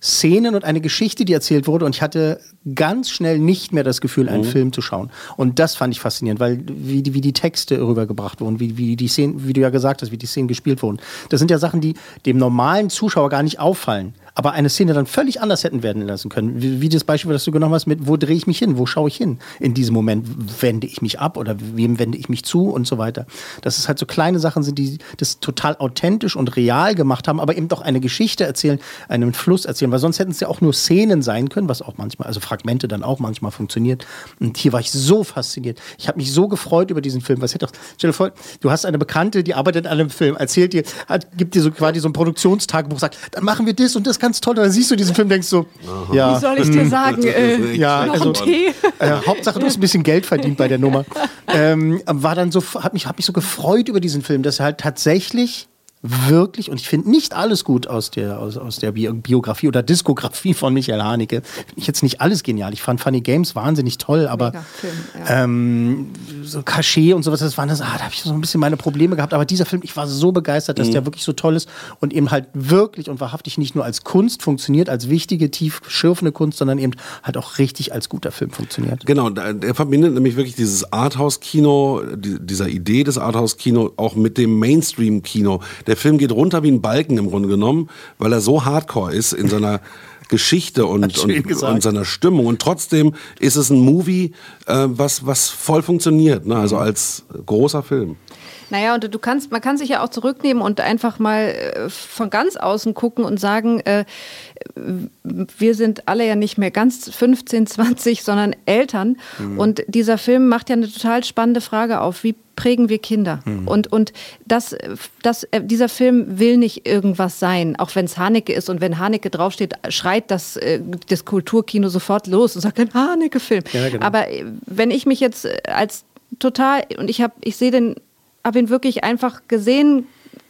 Szenen und eine Geschichte, die erzählt wurde. Und ich hatte ganz schnell nicht mehr das Gefühl, einen Mhm. Film zu schauen. Und das fand ich faszinierend, weil wie die, wie die Texte rübergebracht wurden, wie, wie die Szenen, wie du ja gesagt hast, wie die Szenen gespielt wurden. Das sind ja Sachen, die dem normalen Zuschauer gar nicht auffallen. Aber eine Szene dann völlig anders hätten werden lassen können. Wie, wie das Beispiel, das du genommen hast, mit wo drehe ich mich hin, wo schaue ich hin in diesem Moment, wende ich mich ab oder wem wende ich mich zu und so weiter. Dass es halt so kleine Sachen sind, die das total authentisch und real gemacht haben, aber eben doch eine Geschichte erzählen, einen Fluss erzählen, weil sonst hätten es ja auch nur Szenen sein können, was auch manchmal, also Fragmente dann auch manchmal funktioniert. Und hier war ich so fasziniert. Ich habe mich so gefreut über diesen Film. Was hätte stell dir vor, du hast eine Bekannte, die arbeitet an einem Film, erzählt dir, hat, gibt dir so quasi so ein Produktionstagebuch, sagt, dann machen wir das und das ganz toll. Und dann siehst du diesen Film, denkst so, ja. Wie soll ich dir hm, sagen? Äh, ja, noch also Tee? äh, Hauptsache du hast ein bisschen Geld verdient bei der Nummer. Ähm, war dann so, hat mich, hab mich so gefreut über diesen Film, dass er halt tatsächlich wirklich, und ich finde nicht alles gut aus der, aus, aus der Bi Biografie oder Diskografie von Michael Haneke. Finde ich jetzt nicht alles genial. Ich fand Funny Games wahnsinnig toll, aber Film, ja. ähm, so Cachet und sowas, das waren das, ah, da habe ich so ein bisschen meine Probleme gehabt. Aber dieser Film, ich war so begeistert, dass Mhm. der wirklich so toll ist und eben halt wirklich und wahrhaftig nicht nur als Kunst funktioniert, als wichtige, tief schürfende Kunst, sondern eben halt auch richtig als guter Film funktioniert. Genau, da- er verbindet nämlich wirklich dieses Arthouse-Kino, die, dieser Idee des Arthouse-Kino auch mit dem Mainstream-Kino. Der Film geht runter wie ein Balken im Grunde genommen, weil er so hardcore ist in seiner Geschichte und, und, und seiner Stimmung. Und trotzdem ist es ein Movie, äh, was, was voll funktioniert, ne? also als großer Film. Naja, und du kannst, man kann sich ja auch zurücknehmen und einfach mal äh, von ganz außen gucken und sagen, äh, wir sind alle ja nicht mehr ganz 15, 20, sondern Eltern. Mhm. Und dieser Film macht ja eine total spannende Frage auf. Wie prägen wir Kinder? Mhm. Und, und das, das, äh, dieser Film will nicht irgendwas sein, auch wenn es Haneke ist. Und wenn Haneke draufsteht, schreit das, äh, das Kulturkino sofort los und sagt, ein Haneke-Film. Ja, genau. Aber äh, wenn ich mich jetzt als total, und ich habe, ich sehe den, habe ihn wirklich einfach gesehen,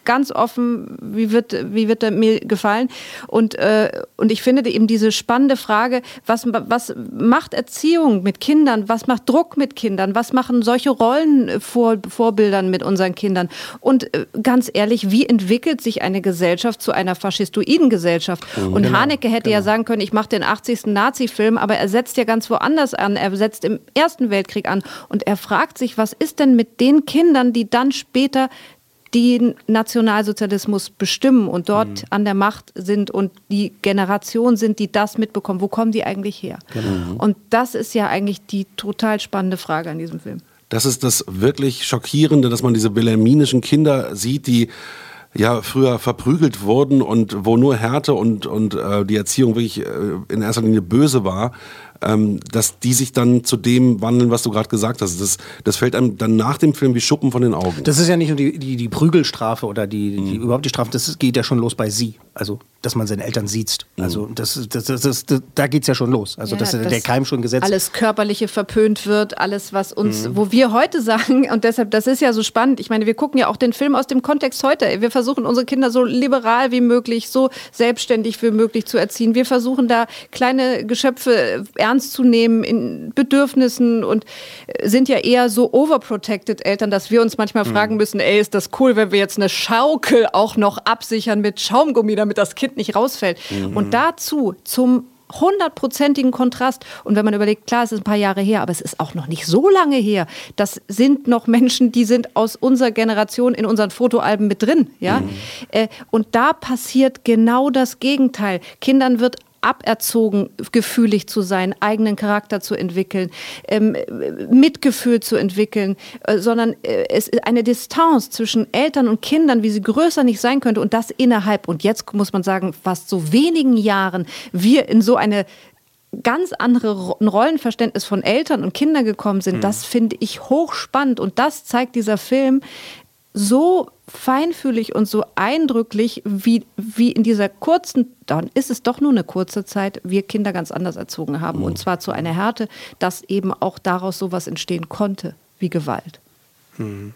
ganz offen, wie wird, wie wird er mir gefallen? Und, äh, und ich finde eben diese spannende Frage, was, was macht Erziehung mit Kindern? Was macht Druck mit Kindern? Was machen solche Rollenvorbildern mit unseren Kindern? Und äh, ganz ehrlich, wie entwickelt sich eine Gesellschaft zu einer faschistoiden Gesellschaft? Mhm. Und Genau, Haneke hätte ja sagen können, ich mache den 80. Nazi-Film, aber er setzt ja ganz woanders an. Er setzt im Ersten Weltkrieg an. Und er fragt sich, was ist denn mit den Kindern, die dann später den Nationalsozialismus bestimmen und dort Mhm. an der Macht sind und die Generation sind, die das mitbekommen. Wo kommen die eigentlich her? Genau. Und das ist ja eigentlich die total spannende Frage an diesem Film. Das ist das wirklich Schockierende, dass man diese wilhelminischen Kinder sieht, die ja früher verprügelt wurden und wo nur Härte und, und äh, die Erziehung wirklich äh, in erster Linie böse war, ähm, dass die sich dann zu dem wandeln, was du gerade gesagt hast. Das, das fällt einem dann nach dem Film wie Schuppen von den Augen. Das ist ja nicht nur die, die, die Prügelstrafe oder die, die Mhm. überhaupt die Strafe, das geht ja schon los bei sie. Also, dass man seine Eltern sieht. Mhm. Also, das, das, das, das, das, da geht es ja schon los. Also, Ja, dass dass der Keim schon gesetzt Alles Körperliche verpönt wird, alles, was uns, Mhm. wo wir heute sagen, und deshalb, das ist ja so spannend. Ich meine, wir gucken ja auch den Film aus dem Kontext heute. Wir versuchen unsere Kinder so liberal wie möglich, so selbstständig wie möglich zu erziehen. Wir versuchen da kleine Geschöpfe ernst zu nehmen in Bedürfnissen und äh, sind ja eher so overprotected Eltern, dass wir uns manchmal Mhm. fragen müssen, ey, ist das cool, wenn wir jetzt eine Schaukel auch noch absichern mit Schaumgummi, damit das Kind nicht rausfällt. Mhm. Und dazu zum hundertprozentigen Kontrast. Und wenn man überlegt, klar, es ist ein paar Jahre her, aber es ist auch noch nicht so lange her. Das sind noch Menschen, die sind aus unserer Generation in unseren Fotoalben mit drin. Ja? Äh, und da passiert genau das Gegenteil. Kindern wird aberzogen, gefühlig zu sein, eigenen Charakter zu entwickeln, ähm, Mitgefühl zu entwickeln, äh, sondern äh, es ist eine Distanz zwischen Eltern und Kindern, wie sie größer nicht sein könnte und das innerhalb, und jetzt muss man sagen, fast so wenigen Jahren wir in so eine ganz andere Rollenverständnis von Eltern und Kindern gekommen sind, Mhm. das finde ich hochspannend und das zeigt dieser Film so feinfühlig und so eindrücklich, wie, wie in dieser kurzen, dann ist es doch nur eine kurze Zeit, wir Kinder ganz anders erzogen haben. Und zwar zu einer Härte, dass eben auch daraus sowas entstehen konnte, wie Gewalt. Mhm.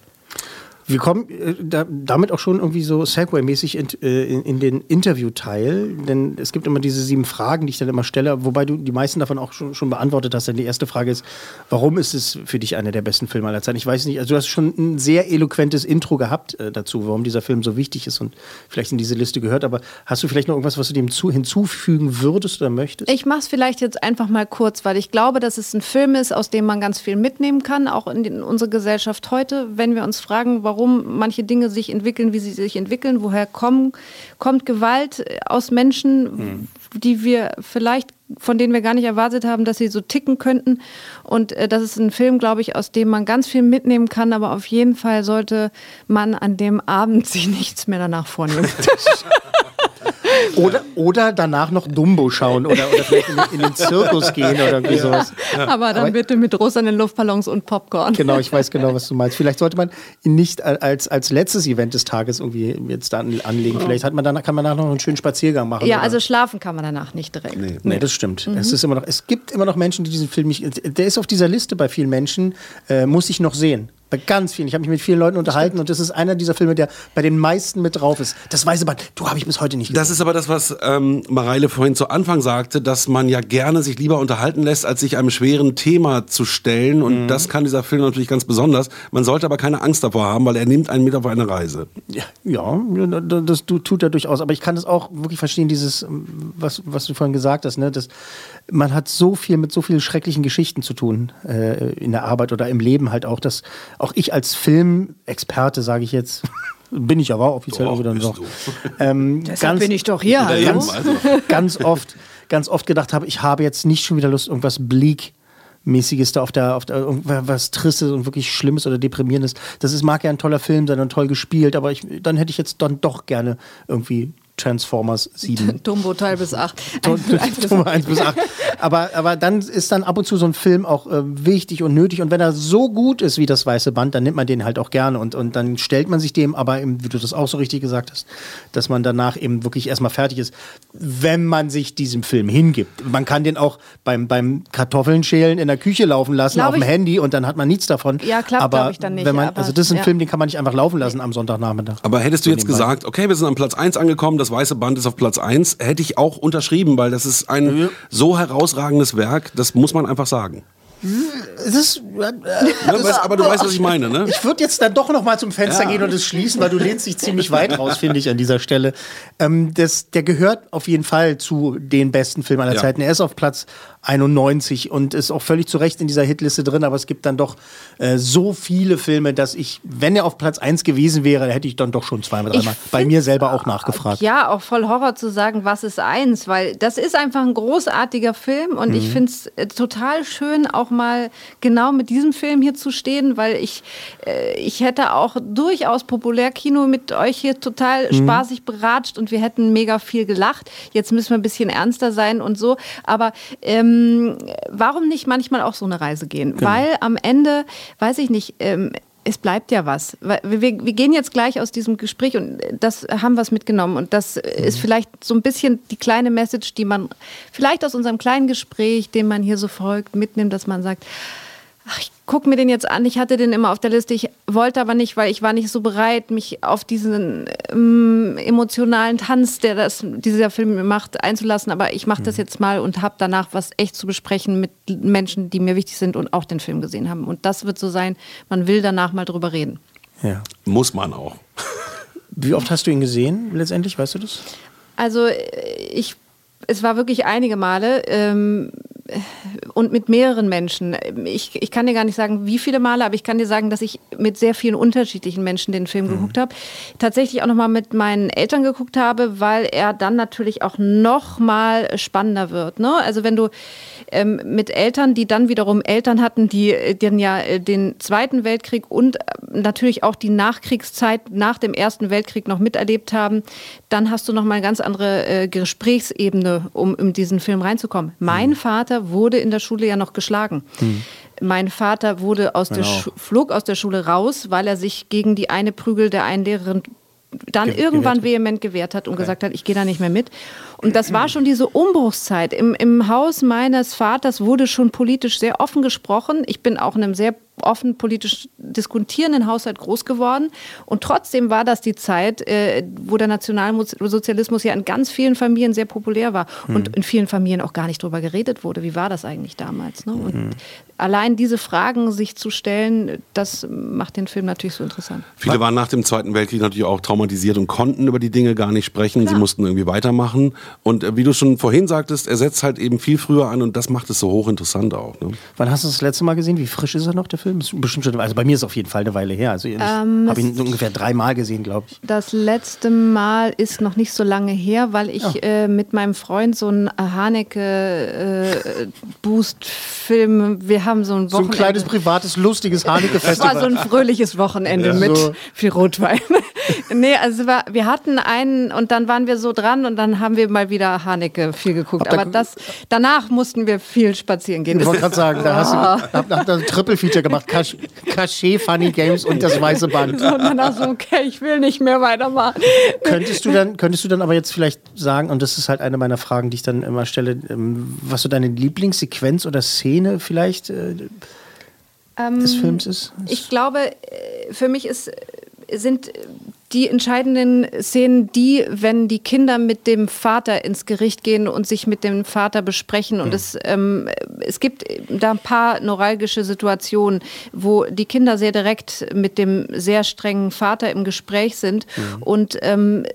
Wir kommen äh, da, damit auch schon irgendwie so Segway-mäßig in, äh, in, in, den Interview-Teil, denn es gibt immer diese sieben Fragen, die ich dann immer stelle, wobei du die meisten davon auch schon, schon beantwortet hast. Denn die erste Frage ist, warum ist es für dich einer der besten Filme aller Zeiten? Ich weiß nicht, also du hast schon ein sehr eloquentes Intro gehabt äh, dazu, warum dieser Film so wichtig ist und vielleicht in diese Liste gehört, aber hast du vielleicht noch irgendwas, was du dem zu, hinzufügen würdest oder möchtest? Ich mache es vielleicht jetzt einfach mal kurz, weil ich glaube, dass es ein Film ist, aus dem man ganz viel mitnehmen kann, auch in, in unsere Gesellschaft heute, wenn wir uns fragen, warum warum manche Dinge sich entwickeln, wie sie sich entwickeln, woher kommen, kommt Gewalt aus Menschen, mhm. die wir vielleicht von denen wir gar nicht erwartet haben, dass sie so ticken könnten. Und äh, das ist ein Film, glaube ich, aus dem man ganz viel mitnehmen kann, aber auf jeden Fall sollte man an dem Abend sich nichts mehr danach vornehmen. Oder, oder danach noch Dumbo schauen oder, oder vielleicht in, in, den Zirkus gehen oder irgendwie sowas. Ja. Aber dann Aber, bitte mit rosanen Luftballons und Popcorn. Genau, ich weiß genau, was du meinst. Vielleicht sollte man ihn nicht als, als letztes Event des Tages irgendwie jetzt da anlegen. Vielleicht hat man danach, kann man danach noch einen schönen Spaziergang machen. Ja, oder? also schlafen kann man danach nicht direkt. Nee, nee das stimmt. Mhm. Es, ist immer noch, es gibt immer noch Menschen, die diesen Film nicht. Der ist auf dieser Liste bei vielen Menschen, äh, muss ich noch sehen. Bei ganz vielen. Ich habe mich mit vielen Leuten unterhalten und das ist einer dieser Filme, der bei den meisten mit drauf ist. Das Weiße Band, du habe ich bis heute nicht gesehen. Das ist aber das, was ähm, Mareile vorhin zu Anfang sagte, dass man ja gerne sich lieber unterhalten lässt, als sich einem schweren Thema zu stellen. Und mhm. das kann dieser Film natürlich ganz besonders. Man sollte aber keine Angst davor haben, weil er nimmt einen mit auf eine Reise. Ja, ja das tut er durchaus. Aber ich kann das auch wirklich verstehen, dieses, was, was du vorhin gesagt hast, ne? Das, man hat so viel mit so vielen schrecklichen Geschichten zu tun äh, in der Arbeit oder im Leben halt auch, dass auch ich als Filmexperte, sage ich jetzt, bin ich aber offiziell auch wieder noch. Ähm, Deshalb ganz, bin ich doch hier. Ja, ganz, ganz oft, ganz oft gedacht habe, ich habe jetzt nicht schon wieder Lust, irgendwas bleak mäßiges da auf der, auf der was Tristes und wirklich Schlimmes oder Deprimierendes. Das ist, mag ja ein toller Film sein und toll gespielt, aber ich, dann hätte ich jetzt dann doch gerne irgendwie Transformers 7. Dumbo Teil bis 8. Dumbo 1 bis 8. Aber, aber dann ist dann ab und zu so ein Film auch äh, wichtig und nötig. Und wenn er so gut ist wie das Weiße Band, dann nimmt man den halt auch gerne. Und, und dann stellt man sich dem, aber eben, wie du das auch so richtig gesagt hast, dass man danach eben wirklich erstmal fertig ist, wenn man sich diesem Film hingibt. Man kann den auch beim, beim Kartoffeln schälen in der Küche laufen lassen, Glaub auf dem Handy und dann hat man nichts davon. Ja, klappt, glaube ich dann nicht. Wenn man, also das ist ein ja. Film, den kann man nicht einfach laufen lassen am Sonntagnachmittag. Aber hättest du jetzt gesagt, okay, wir sind am Platz 1 angekommen, das weiße Band ist auf Platz 1, hätte ich auch unterschrieben, weil das ist ein so herausragendes Werk, das muss man einfach sagen. Das ist, äh, ja, aber du weißt, was ich meine, ne? Ich würde jetzt dann doch noch mal zum Fenster ja. gehen und es schließen, weil du lehnst dich ziemlich weit raus, finde ich, an dieser Stelle. Ähm, das, der gehört auf jeden Fall zu den besten Filmen aller ja. Zeiten. Er ist auf Platz 91 und ist auch völlig zu Recht in dieser Hitliste drin, aber es gibt dann doch äh, so viele Filme, dass ich, wenn er auf Platz 1 gewesen wäre, hätte ich dann doch schon zweimal, dreimal bei mir selber auch nachgefragt. Ja, auch voll Horror zu sagen, was ist eins, weil das ist einfach ein großartiger Film und mhm. ich finde es äh, total schön, auch mal genau mit diesem Film hier zu stehen, weil ich, äh, ich hätte auch durchaus Populärkino mit euch hier total mhm. spaßig beratscht und wir hätten mega viel gelacht. Jetzt müssen wir ein bisschen ernster sein und so, aber ähm, warum nicht manchmal auch so eine Reise gehen? Genau. Weil am Ende, weiß ich nicht, ähm, es bleibt ja was. Wir, wir, gehen jetzt gleich aus diesem Gespräch und das haben wir mitgenommen. Und das mhm. ist vielleicht so ein bisschen die kleine Message, die man vielleicht aus unserem kleinen Gespräch, dem man hier so folgt, mitnimmt, dass man sagt, ach, ich gucke mir den jetzt an. Ich hatte den immer auf der Liste. Ich wollte aber nicht, weil ich war nicht so bereit, mich auf diesen ähm, emotionalen Tanz, der das, dieser Film macht, einzulassen. Aber ich mache das mhm. jetzt mal und habe danach was echt zu besprechen mit Menschen, die mir wichtig sind und auch den Film gesehen haben. Und das wird so sein, man will danach mal drüber reden. Ja. Muss man auch. Wie oft hast du ihn gesehen letztendlich, weißt du das? Also ich, es war wirklich einige Male. Ähm, und mit mehreren Menschen. Ich, ich kann dir gar nicht sagen, wie viele Male, aber ich kann dir sagen, dass ich mit sehr vielen unterschiedlichen Menschen den Film mhm. geguckt habe. Tatsächlich auch nochmal mit meinen Eltern geguckt habe, weil er dann natürlich auch nochmal spannender wird. Ne? Also wenn du ähm, mit Eltern, die dann wiederum Eltern hatten, die, äh, dann ja äh, den Zweiten Weltkrieg und äh, natürlich auch die Nachkriegszeit nach dem Ersten Weltkrieg noch miterlebt haben, dann hast du nochmal eine ganz andere äh, Gesprächsebene, um in diesen Film reinzukommen. Mein mhm. Vater wurde in der Schule ja noch geschlagen. Mhm. Mein Vater wurde aus genau. der flog aus der Schule raus, weil er sich gegen die eine Prügel der einen Lehrerin dann Ge irgendwann gewehrt. vehement gewehrt hat und okay. gesagt hat, ich gehe da nicht mehr mit. Und das war schon diese Umbruchszeit. Im, Im Haus meines Vaters wurde schon politisch sehr offen gesprochen. Ich bin auch in einem sehr offen politisch diskutierenden Haushalt groß geworden. Und trotzdem war das die Zeit, äh, wo der Nationalsozialismus ja in ganz vielen Familien sehr populär war mhm. und in vielen Familien auch gar nicht drüber geredet wurde. Wie war das eigentlich damals? Ne? Und mhm. allein diese Fragen sich zu stellen, das macht den Film natürlich so interessant. Viele waren nach dem Zweiten Weltkrieg natürlich auch traumatisiert und konnten über die Dinge gar nicht sprechen. Klar. Sie mussten irgendwie weitermachen. Und äh, wie du schon vorhin sagtest, er setzt halt eben viel früher an und das macht es so hochinteressant auch. Ne? Wann hast du das letzte Mal gesehen? Wie frisch ist er noch, der Film? Ist bestimmt schon, also bei mir ist es auf jeden Fall eine Weile her. Also ich ähm, habe ihn ungefähr dreimal gesehen, glaube ich. Das letzte Mal ist noch nicht so lange her, weil ich oh. äh, mit meinem Freund so einen Haneke-Boost-Film, äh, wir haben so ein Wochenende. So ein kleines, privates, lustiges Haneke-Festival. Es war so ein fröhliches Wochenende ja, mit so. viel Rotwein. nee, also war, wir hatten einen und dann waren wir so dran und dann haben wir mal wieder Haneke viel geguckt. Aber das, danach mussten wir viel spazieren gehen. Ich wollte gerade sagen, da hast du hab, hab ein Triple-Feature gemacht. Cachet, Funny Games und das weiße Band. Und dann so, okay, ich will nicht mehr weitermachen. Könntest du dann, könntest du dann aber jetzt vielleicht sagen, und das ist halt eine meiner Fragen, die ich dann immer stelle, ähm, was so deine Lieblingssequenz oder Szene vielleicht äh, ähm, des Films ist? Ich glaube, äh, für mich ist sind die entscheidenden Szenen die, wenn die Kinder mit dem Vater ins Gericht gehen und sich mit dem Vater besprechen. Und mhm. es, ähm, es gibt da ein paar neuralgische Situationen, wo die Kinder sehr direkt mit dem sehr strengen Vater im Gespräch sind. Mhm. Und ähm,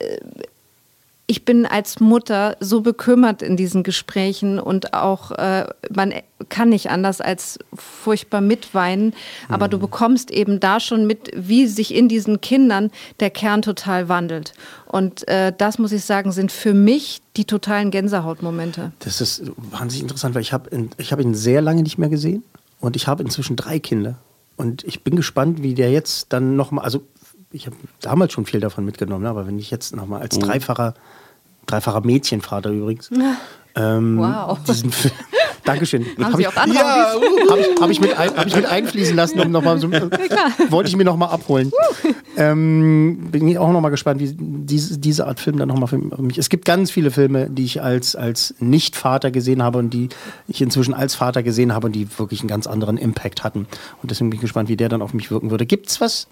ich bin als Mutter so bekümmert in diesen Gesprächen und auch äh, man kann nicht anders als furchtbar mitweinen, aber mhm. du bekommst eben da schon mit, wie sich in diesen Kindern der Kern total wandelt. Und äh, das muss ich sagen, sind für mich die totalen Gänsehautmomente. Das ist wahnsinnig interessant, weil ich habe ich hab ihn sehr lange nicht mehr gesehen und ich habe inzwischen drei Kinder. Und ich bin gespannt, wie der jetzt dann nochmal, also ich habe damals schon viel davon mitgenommen, aber wenn ich jetzt nochmal als mhm. dreifacher dreifacher Mädchenvater übrigens. Ähm, wow. Diesen Film. Dankeschön. Haben Sie ich, auch andere ja, uh, Habe ich, hab ich, mit hab ich mit einfließen lassen, um noch so, ja, wollte ich mir nochmal abholen. ähm, bin ich auch nochmal gespannt, wie diese, diese Art Film dann nochmal für mich. Es gibt ganz viele Filme, die ich als, als Nicht-Vater gesehen habe und die ich inzwischen als Vater gesehen habe und die wirklich einen ganz anderen Impact hatten. Und deswegen bin ich gespannt, wie der dann auf mich wirken würde. Gibt es was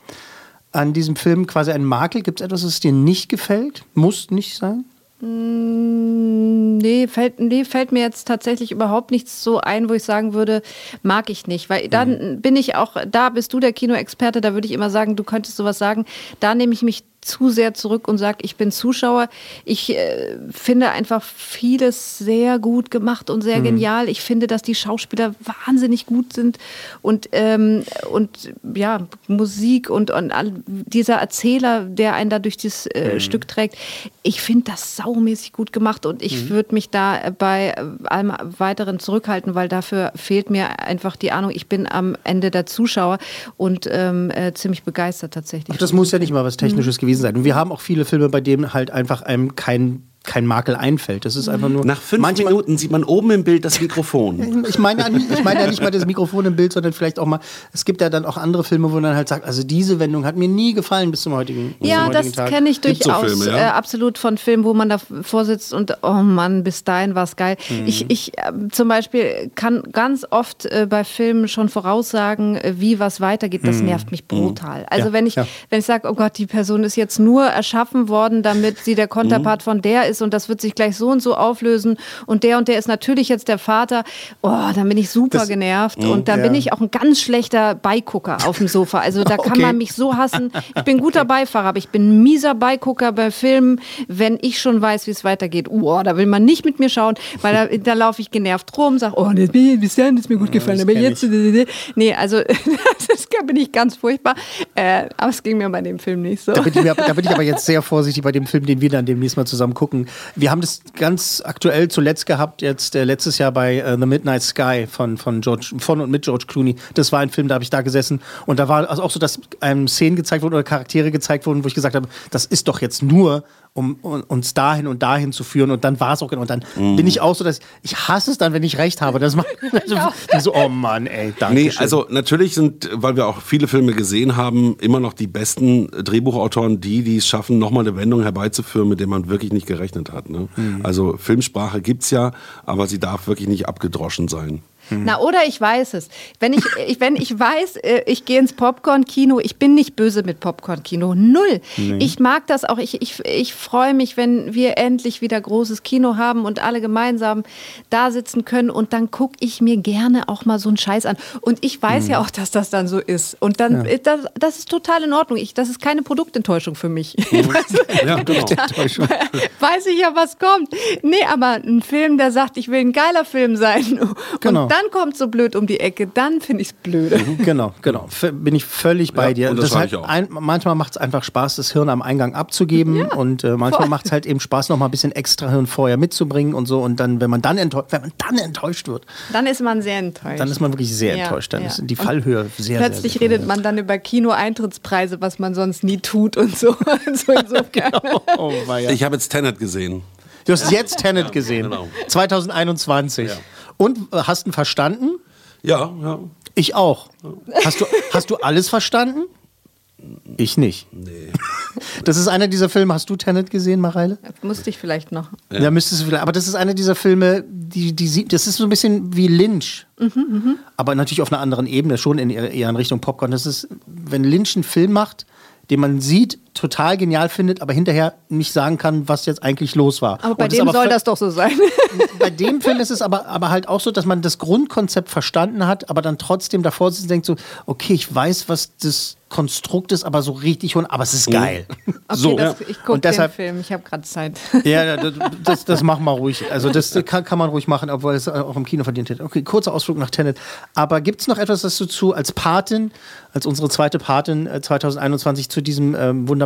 an diesem Film, quasi einen Makel? Gibt es etwas, das dir nicht gefällt? Muss nicht sein? Mm, nee fällt, nee, fällt mir jetzt tatsächlich überhaupt nichts so ein, wo ich sagen würde, mag ich nicht. Weil dann mhm. bin ich auch, da bist du der Kinoexperte, da würde ich immer sagen, du könntest sowas sagen. Da nehme ich mich zu sehr zurück und sage, ich bin Zuschauer. Ich äh, finde einfach vieles sehr gut gemacht und sehr mhm. genial. Ich finde, dass die Schauspieler wahnsinnig gut sind und, ähm, und ja, Musik und, und all, dieser Erzähler, der einen da durch das äh, mhm. Stück trägt. Ich finde das saumäßig gut gemacht und ich mhm. würde mich da bei allem weiteren zurückhalten, weil dafür fehlt mir einfach die Ahnung. Ich bin am Ende der Zuschauer und ähm, äh, ziemlich begeistert tatsächlich. Ach, das muss ja nicht mal was Technisches mhm. Gewesen sein. Und wir haben auch viele Filme, bei denen halt einfach einem kein kein Makel einfällt. Das ist einfach nur. Nach fünf manchmal, Minuten sieht man oben im Bild das Mikrofon. ich meine, ich meine ja nicht mal das Mikrofon im Bild, sondern vielleicht auch mal. Es gibt ja dann auch andere Filme, wo man halt sagt, also diese Wendung hat mir nie gefallen bis zum heutigen, ja, zum heutigen Tag. Ja, das kenne ich durchaus so Filme, ja? äh, absolut von Filmen, wo man davor sitzt und oh Mann, bis dahin war es geil. Mhm. Ich, ich äh, zum Beispiel kann ganz oft äh, bei Filmen schon voraussagen, äh, wie was weitergeht. Das mhm. nervt mich mhm. brutal. Also ja, wenn ich, wenn ich sage, oh Gott, die Person ist jetzt nur erschaffen worden, damit sie der Konterpart mhm. von der ist und das wird sich gleich so und so auflösen und der und der ist natürlich jetzt der Vater. Oh, dann bin ich super das, genervt mh, und dann ja. bin ich auch ein ganz schlechter Beigucker auf dem Sofa. Also da kann okay. man mich so hassen. Ich bin guter Beifahrer, aber ich bin ein mieser Beigucker bei Filmen, wenn ich schon weiß, wie es weitergeht. Oh, da will man nicht mit mir schauen, weil da, da laufe ich genervt rum, sage, oh, das, bisher ist mir gut gefallen, aber jetzt, ich. nee, also das bin ich ganz furchtbar. Äh, aber es ging mir bei dem Film nicht so. Da bin, ich, da bin ich aber jetzt sehr vorsichtig bei dem Film, den wir dann demnächst mal zusammen gucken. Wir haben das ganz aktuell zuletzt gehabt, jetzt äh, letztes Jahr bei äh, The Midnight Sky von, von, George, von und mit George Clooney. Das war ein Film, da habe ich da gesessen und da war also auch so, dass einem Szenen gezeigt wurden oder Charaktere gezeigt wurden, wo ich gesagt habe, das ist doch jetzt nur um, um, uns dahin und dahin zu führen. Und dann war es auch genau. Und dann mm. bin ich auch so, dass ich hasse es dann, wenn ich recht habe. Das macht also, so, oh Mann, ey, danke. Nee, also natürlich sind, weil wir auch viele Filme gesehen haben, immer noch die besten Drehbuchautoren die, die es schaffen, nochmal eine Wendung herbeizuführen, mit der man wirklich nicht gerechnet hat. Ne? Mm. Also Filmsprache gibt es ja, aber sie darf wirklich nicht abgedroschen sein. Na, oder ich weiß es. Wenn ich, ich, wenn ich weiß, äh, ich gehe ins Popcorn-Kino, ich bin nicht böse mit Popcorn-Kino. Null. Nee. Ich mag das auch. Ich, ich, ich freue mich, wenn wir endlich wieder großes Kino haben und alle gemeinsam da sitzen können. Und dann gucke ich mir gerne auch mal so einen Scheiß an. Und ich weiß Mhm. ja auch, dass das dann so ist. Und dann, Ja. äh, das, das ist total in Ordnung. Ich, das ist keine Produktenttäuschung für mich. Ja, genau. weiß ich ja, was kommt. Nee, aber ein Film, der sagt, ich will ein geiler Film sein. Genau. Und dann kommt so blöd um die Ecke, dann finde ich es blöde. Genau, genau. V bin ich völlig bei Ja, dir. und das halt ich auch. ein, manchmal macht es einfach Spaß, das Hirn am Eingang abzugeben und äh, manchmal macht es halt eben Spaß, noch mal ein bisschen extra Hirn vorher mitzubringen und so. Und dann, wenn man dann, enttäuscht, wenn man dann enttäuscht wird, Dann ist man sehr enttäuscht. dann ist man wirklich sehr Ja, enttäuscht. Dann ja. ist die Und Fallhöhe sehr, Plötzlich sehr, sehr redet man dann über Kino-Eintrittspreise, was man sonst nie tut und so. so insofern. Oh. Ich habe jetzt Tenet gesehen. Du hast jetzt Tenet gesehen. genau. 2021. Und äh, hast du ihn verstanden? Ja, ja. Ich auch. Hast du, hast du alles verstanden? Ich nicht. Nee. Das ist einer dieser Filme. Hast du Tenet gesehen, Mareile? Musste ich vielleicht noch. Ja, müsstest du vielleicht. Aber das ist einer dieser Filme, die, die sieht, das ist so ein bisschen wie Lynch. Aber natürlich auf einer anderen Ebene, schon in eher eher in Richtung Popcorn. Das ist, wenn Lynch einen Film macht, den man sieht, total genial findet, aber hinterher nicht sagen kann, was jetzt eigentlich los war. Aber bei Und dem soll vö- das doch so sein. bei dem Film ist es aber, aber halt auch so, dass man das Grundkonzept verstanden hat, aber dann trotzdem davor sitzt und denkt so, okay, ich weiß, was das Konstrukt ist, aber so richtig und aber es ist geil. Okay, so. das, ich gucke den Film, ich habe gerade Zeit. ja, das, das, das machen wir ruhig. Also das kann, kann man ruhig machen, obwohl es auch im Kino verdient hätte. Okay, kurzer Ausflug nach Tenet. Aber gibt es noch etwas, das du zu als Patin, als unsere zweite Patin äh, 2021 zu diesem ähm, wunderbaren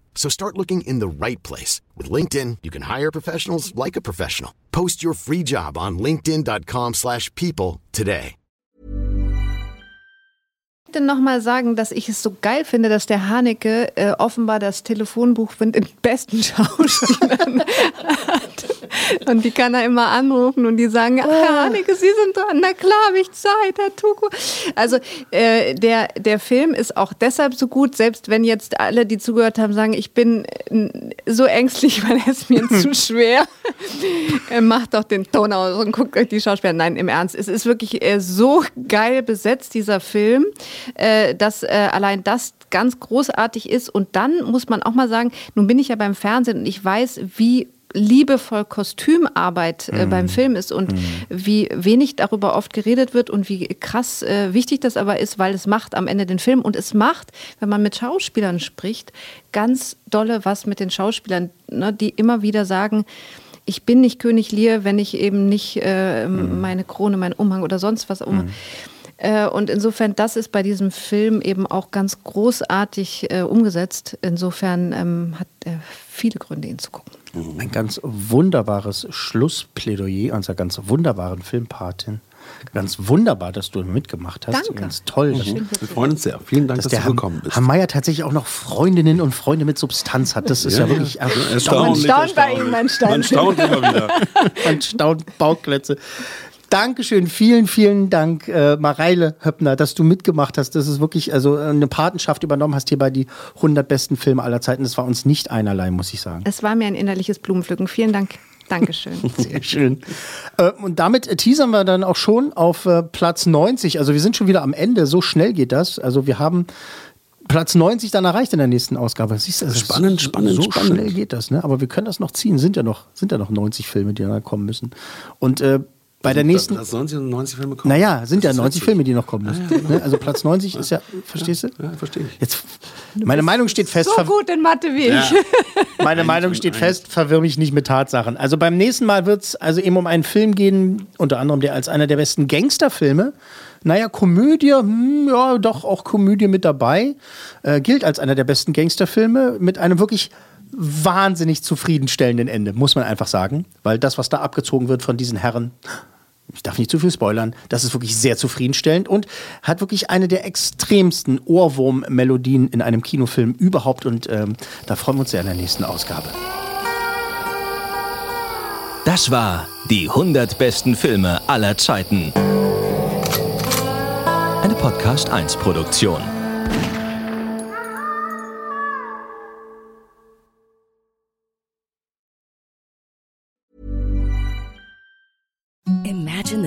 So start looking in the right place. With LinkedIn, you can hire professionals like a professional. Post your free job on linkedin.com/people slash people today. denn noch mal sagen, dass ich es so geil finde, dass der Haneke äh, offenbar das Telefonbuch mit den besten Schauspielern hat. Und die kann er immer anrufen und die sagen, ah, Herr Haneke, Sie sind dran. Na klar, habe ich Zeit, Herr Tuko. Also äh, der, der Film ist auch deshalb so gut, selbst wenn jetzt alle, die zugehört haben, sagen, ich bin äh, so ängstlich, weil er ist mir zu schwer. Äh, Macht doch den Ton aus und guckt euch die Schauspieler. Nein, im Ernst. Es ist wirklich äh, so geil besetzt, dieser Film, äh, dass äh, allein das ganz großartig ist. Und dann muss man auch mal sagen, nun bin ich ja beim Fernsehen und ich weiß, wie liebevoll Kostümarbeit äh, beim Film ist und wie wenig darüber oft geredet wird und wie krass äh, wichtig das aber ist, weil es macht am Ende den Film und es macht, wenn man mit Schauspielern spricht, ganz dolle was mit den Schauspielern, ne, die immer wieder sagen, ich bin nicht König Lear, wenn ich eben nicht äh, meine Krone, meinen Umhang oder sonst was um. Äh, Und insofern, das ist bei diesem Film eben auch ganz großartig äh, umgesetzt. Insofern ähm, hat er viele Gründe, ihn zu gucken. Ein ganz wunderbares Schlussplädoyer unserer ganz wunderbaren Filmpatin. Ganz wunderbar, dass du mitgemacht hast. Danke. Ganz toll. dass- Wir freuen uns sehr. Vielen Dank, dass, Dass der du gekommen bist. Herr Meier tatsächlich auch noch Freundinnen und Freunde mit Substanz hat. Das ist ja, Ja, wirklich ja. erstaunlich. Man staunt bei ihm, man staunt. Man staunt immer wieder. Man staunt Bauklötze. Dankeschön, vielen, vielen Dank, äh, Mareile Höppner, dass du mitgemacht hast. Das ist wirklich also eine Patenschaft übernommen hast hier bei die 100 besten Filme aller Zeiten. Das war uns nicht einerlei, muss ich sagen. Es war mir ein innerliches Blumenpflücken. Vielen Dank. Dankeschön. Sehr schön. Äh, und damit äh, teasern wir dann auch schon auf äh, Platz 90. Also wir sind schon wieder am Ende. So schnell geht das. Also wir haben Platz 90 dann erreicht in der nächsten Ausgabe. Siehst du, das ist Spannend, so, spannend, so spannend. schnell geht das. Ne? Aber wir können das noch ziehen. Sind ja noch, sind ja noch 90 Filme, die dann kommen müssen. Und äh, bei der nächsten... Platz 90 und 90 Filme kommen. Naja, sind ja ist 90 witzig. Filme, die noch kommen müssen. Ne? Also Platz 90 ist ja, verstehst du? Ja, verstehe ich. Jetzt, meine Meinung steht fest. So gut in Mathe wie ich. meine Meinung steht fest, verwirr mich nicht mit Tatsachen. Also beim nächsten Mal wird es also eben um einen Film gehen, unter anderem der als einer der besten Gangsterfilme. Naja, Komödie, hm, ja, doch auch Komödie mit dabei. Äh, gilt als einer der besten Gangsterfilme mit einem wirklich wahnsinnig zufriedenstellenden Ende, muss man einfach sagen. Weil das, was da abgezogen wird von diesen Herren, ich darf nicht zu viel spoilern, das ist wirklich sehr zufriedenstellend und hat wirklich eine der extremsten Ohrwurm-Melodien in einem Kinofilm überhaupt und ähm, da freuen wir uns sehr in der nächsten Ausgabe. Das war die 100 besten Filme aller Zeiten. Eine Podcast 1 Produktion.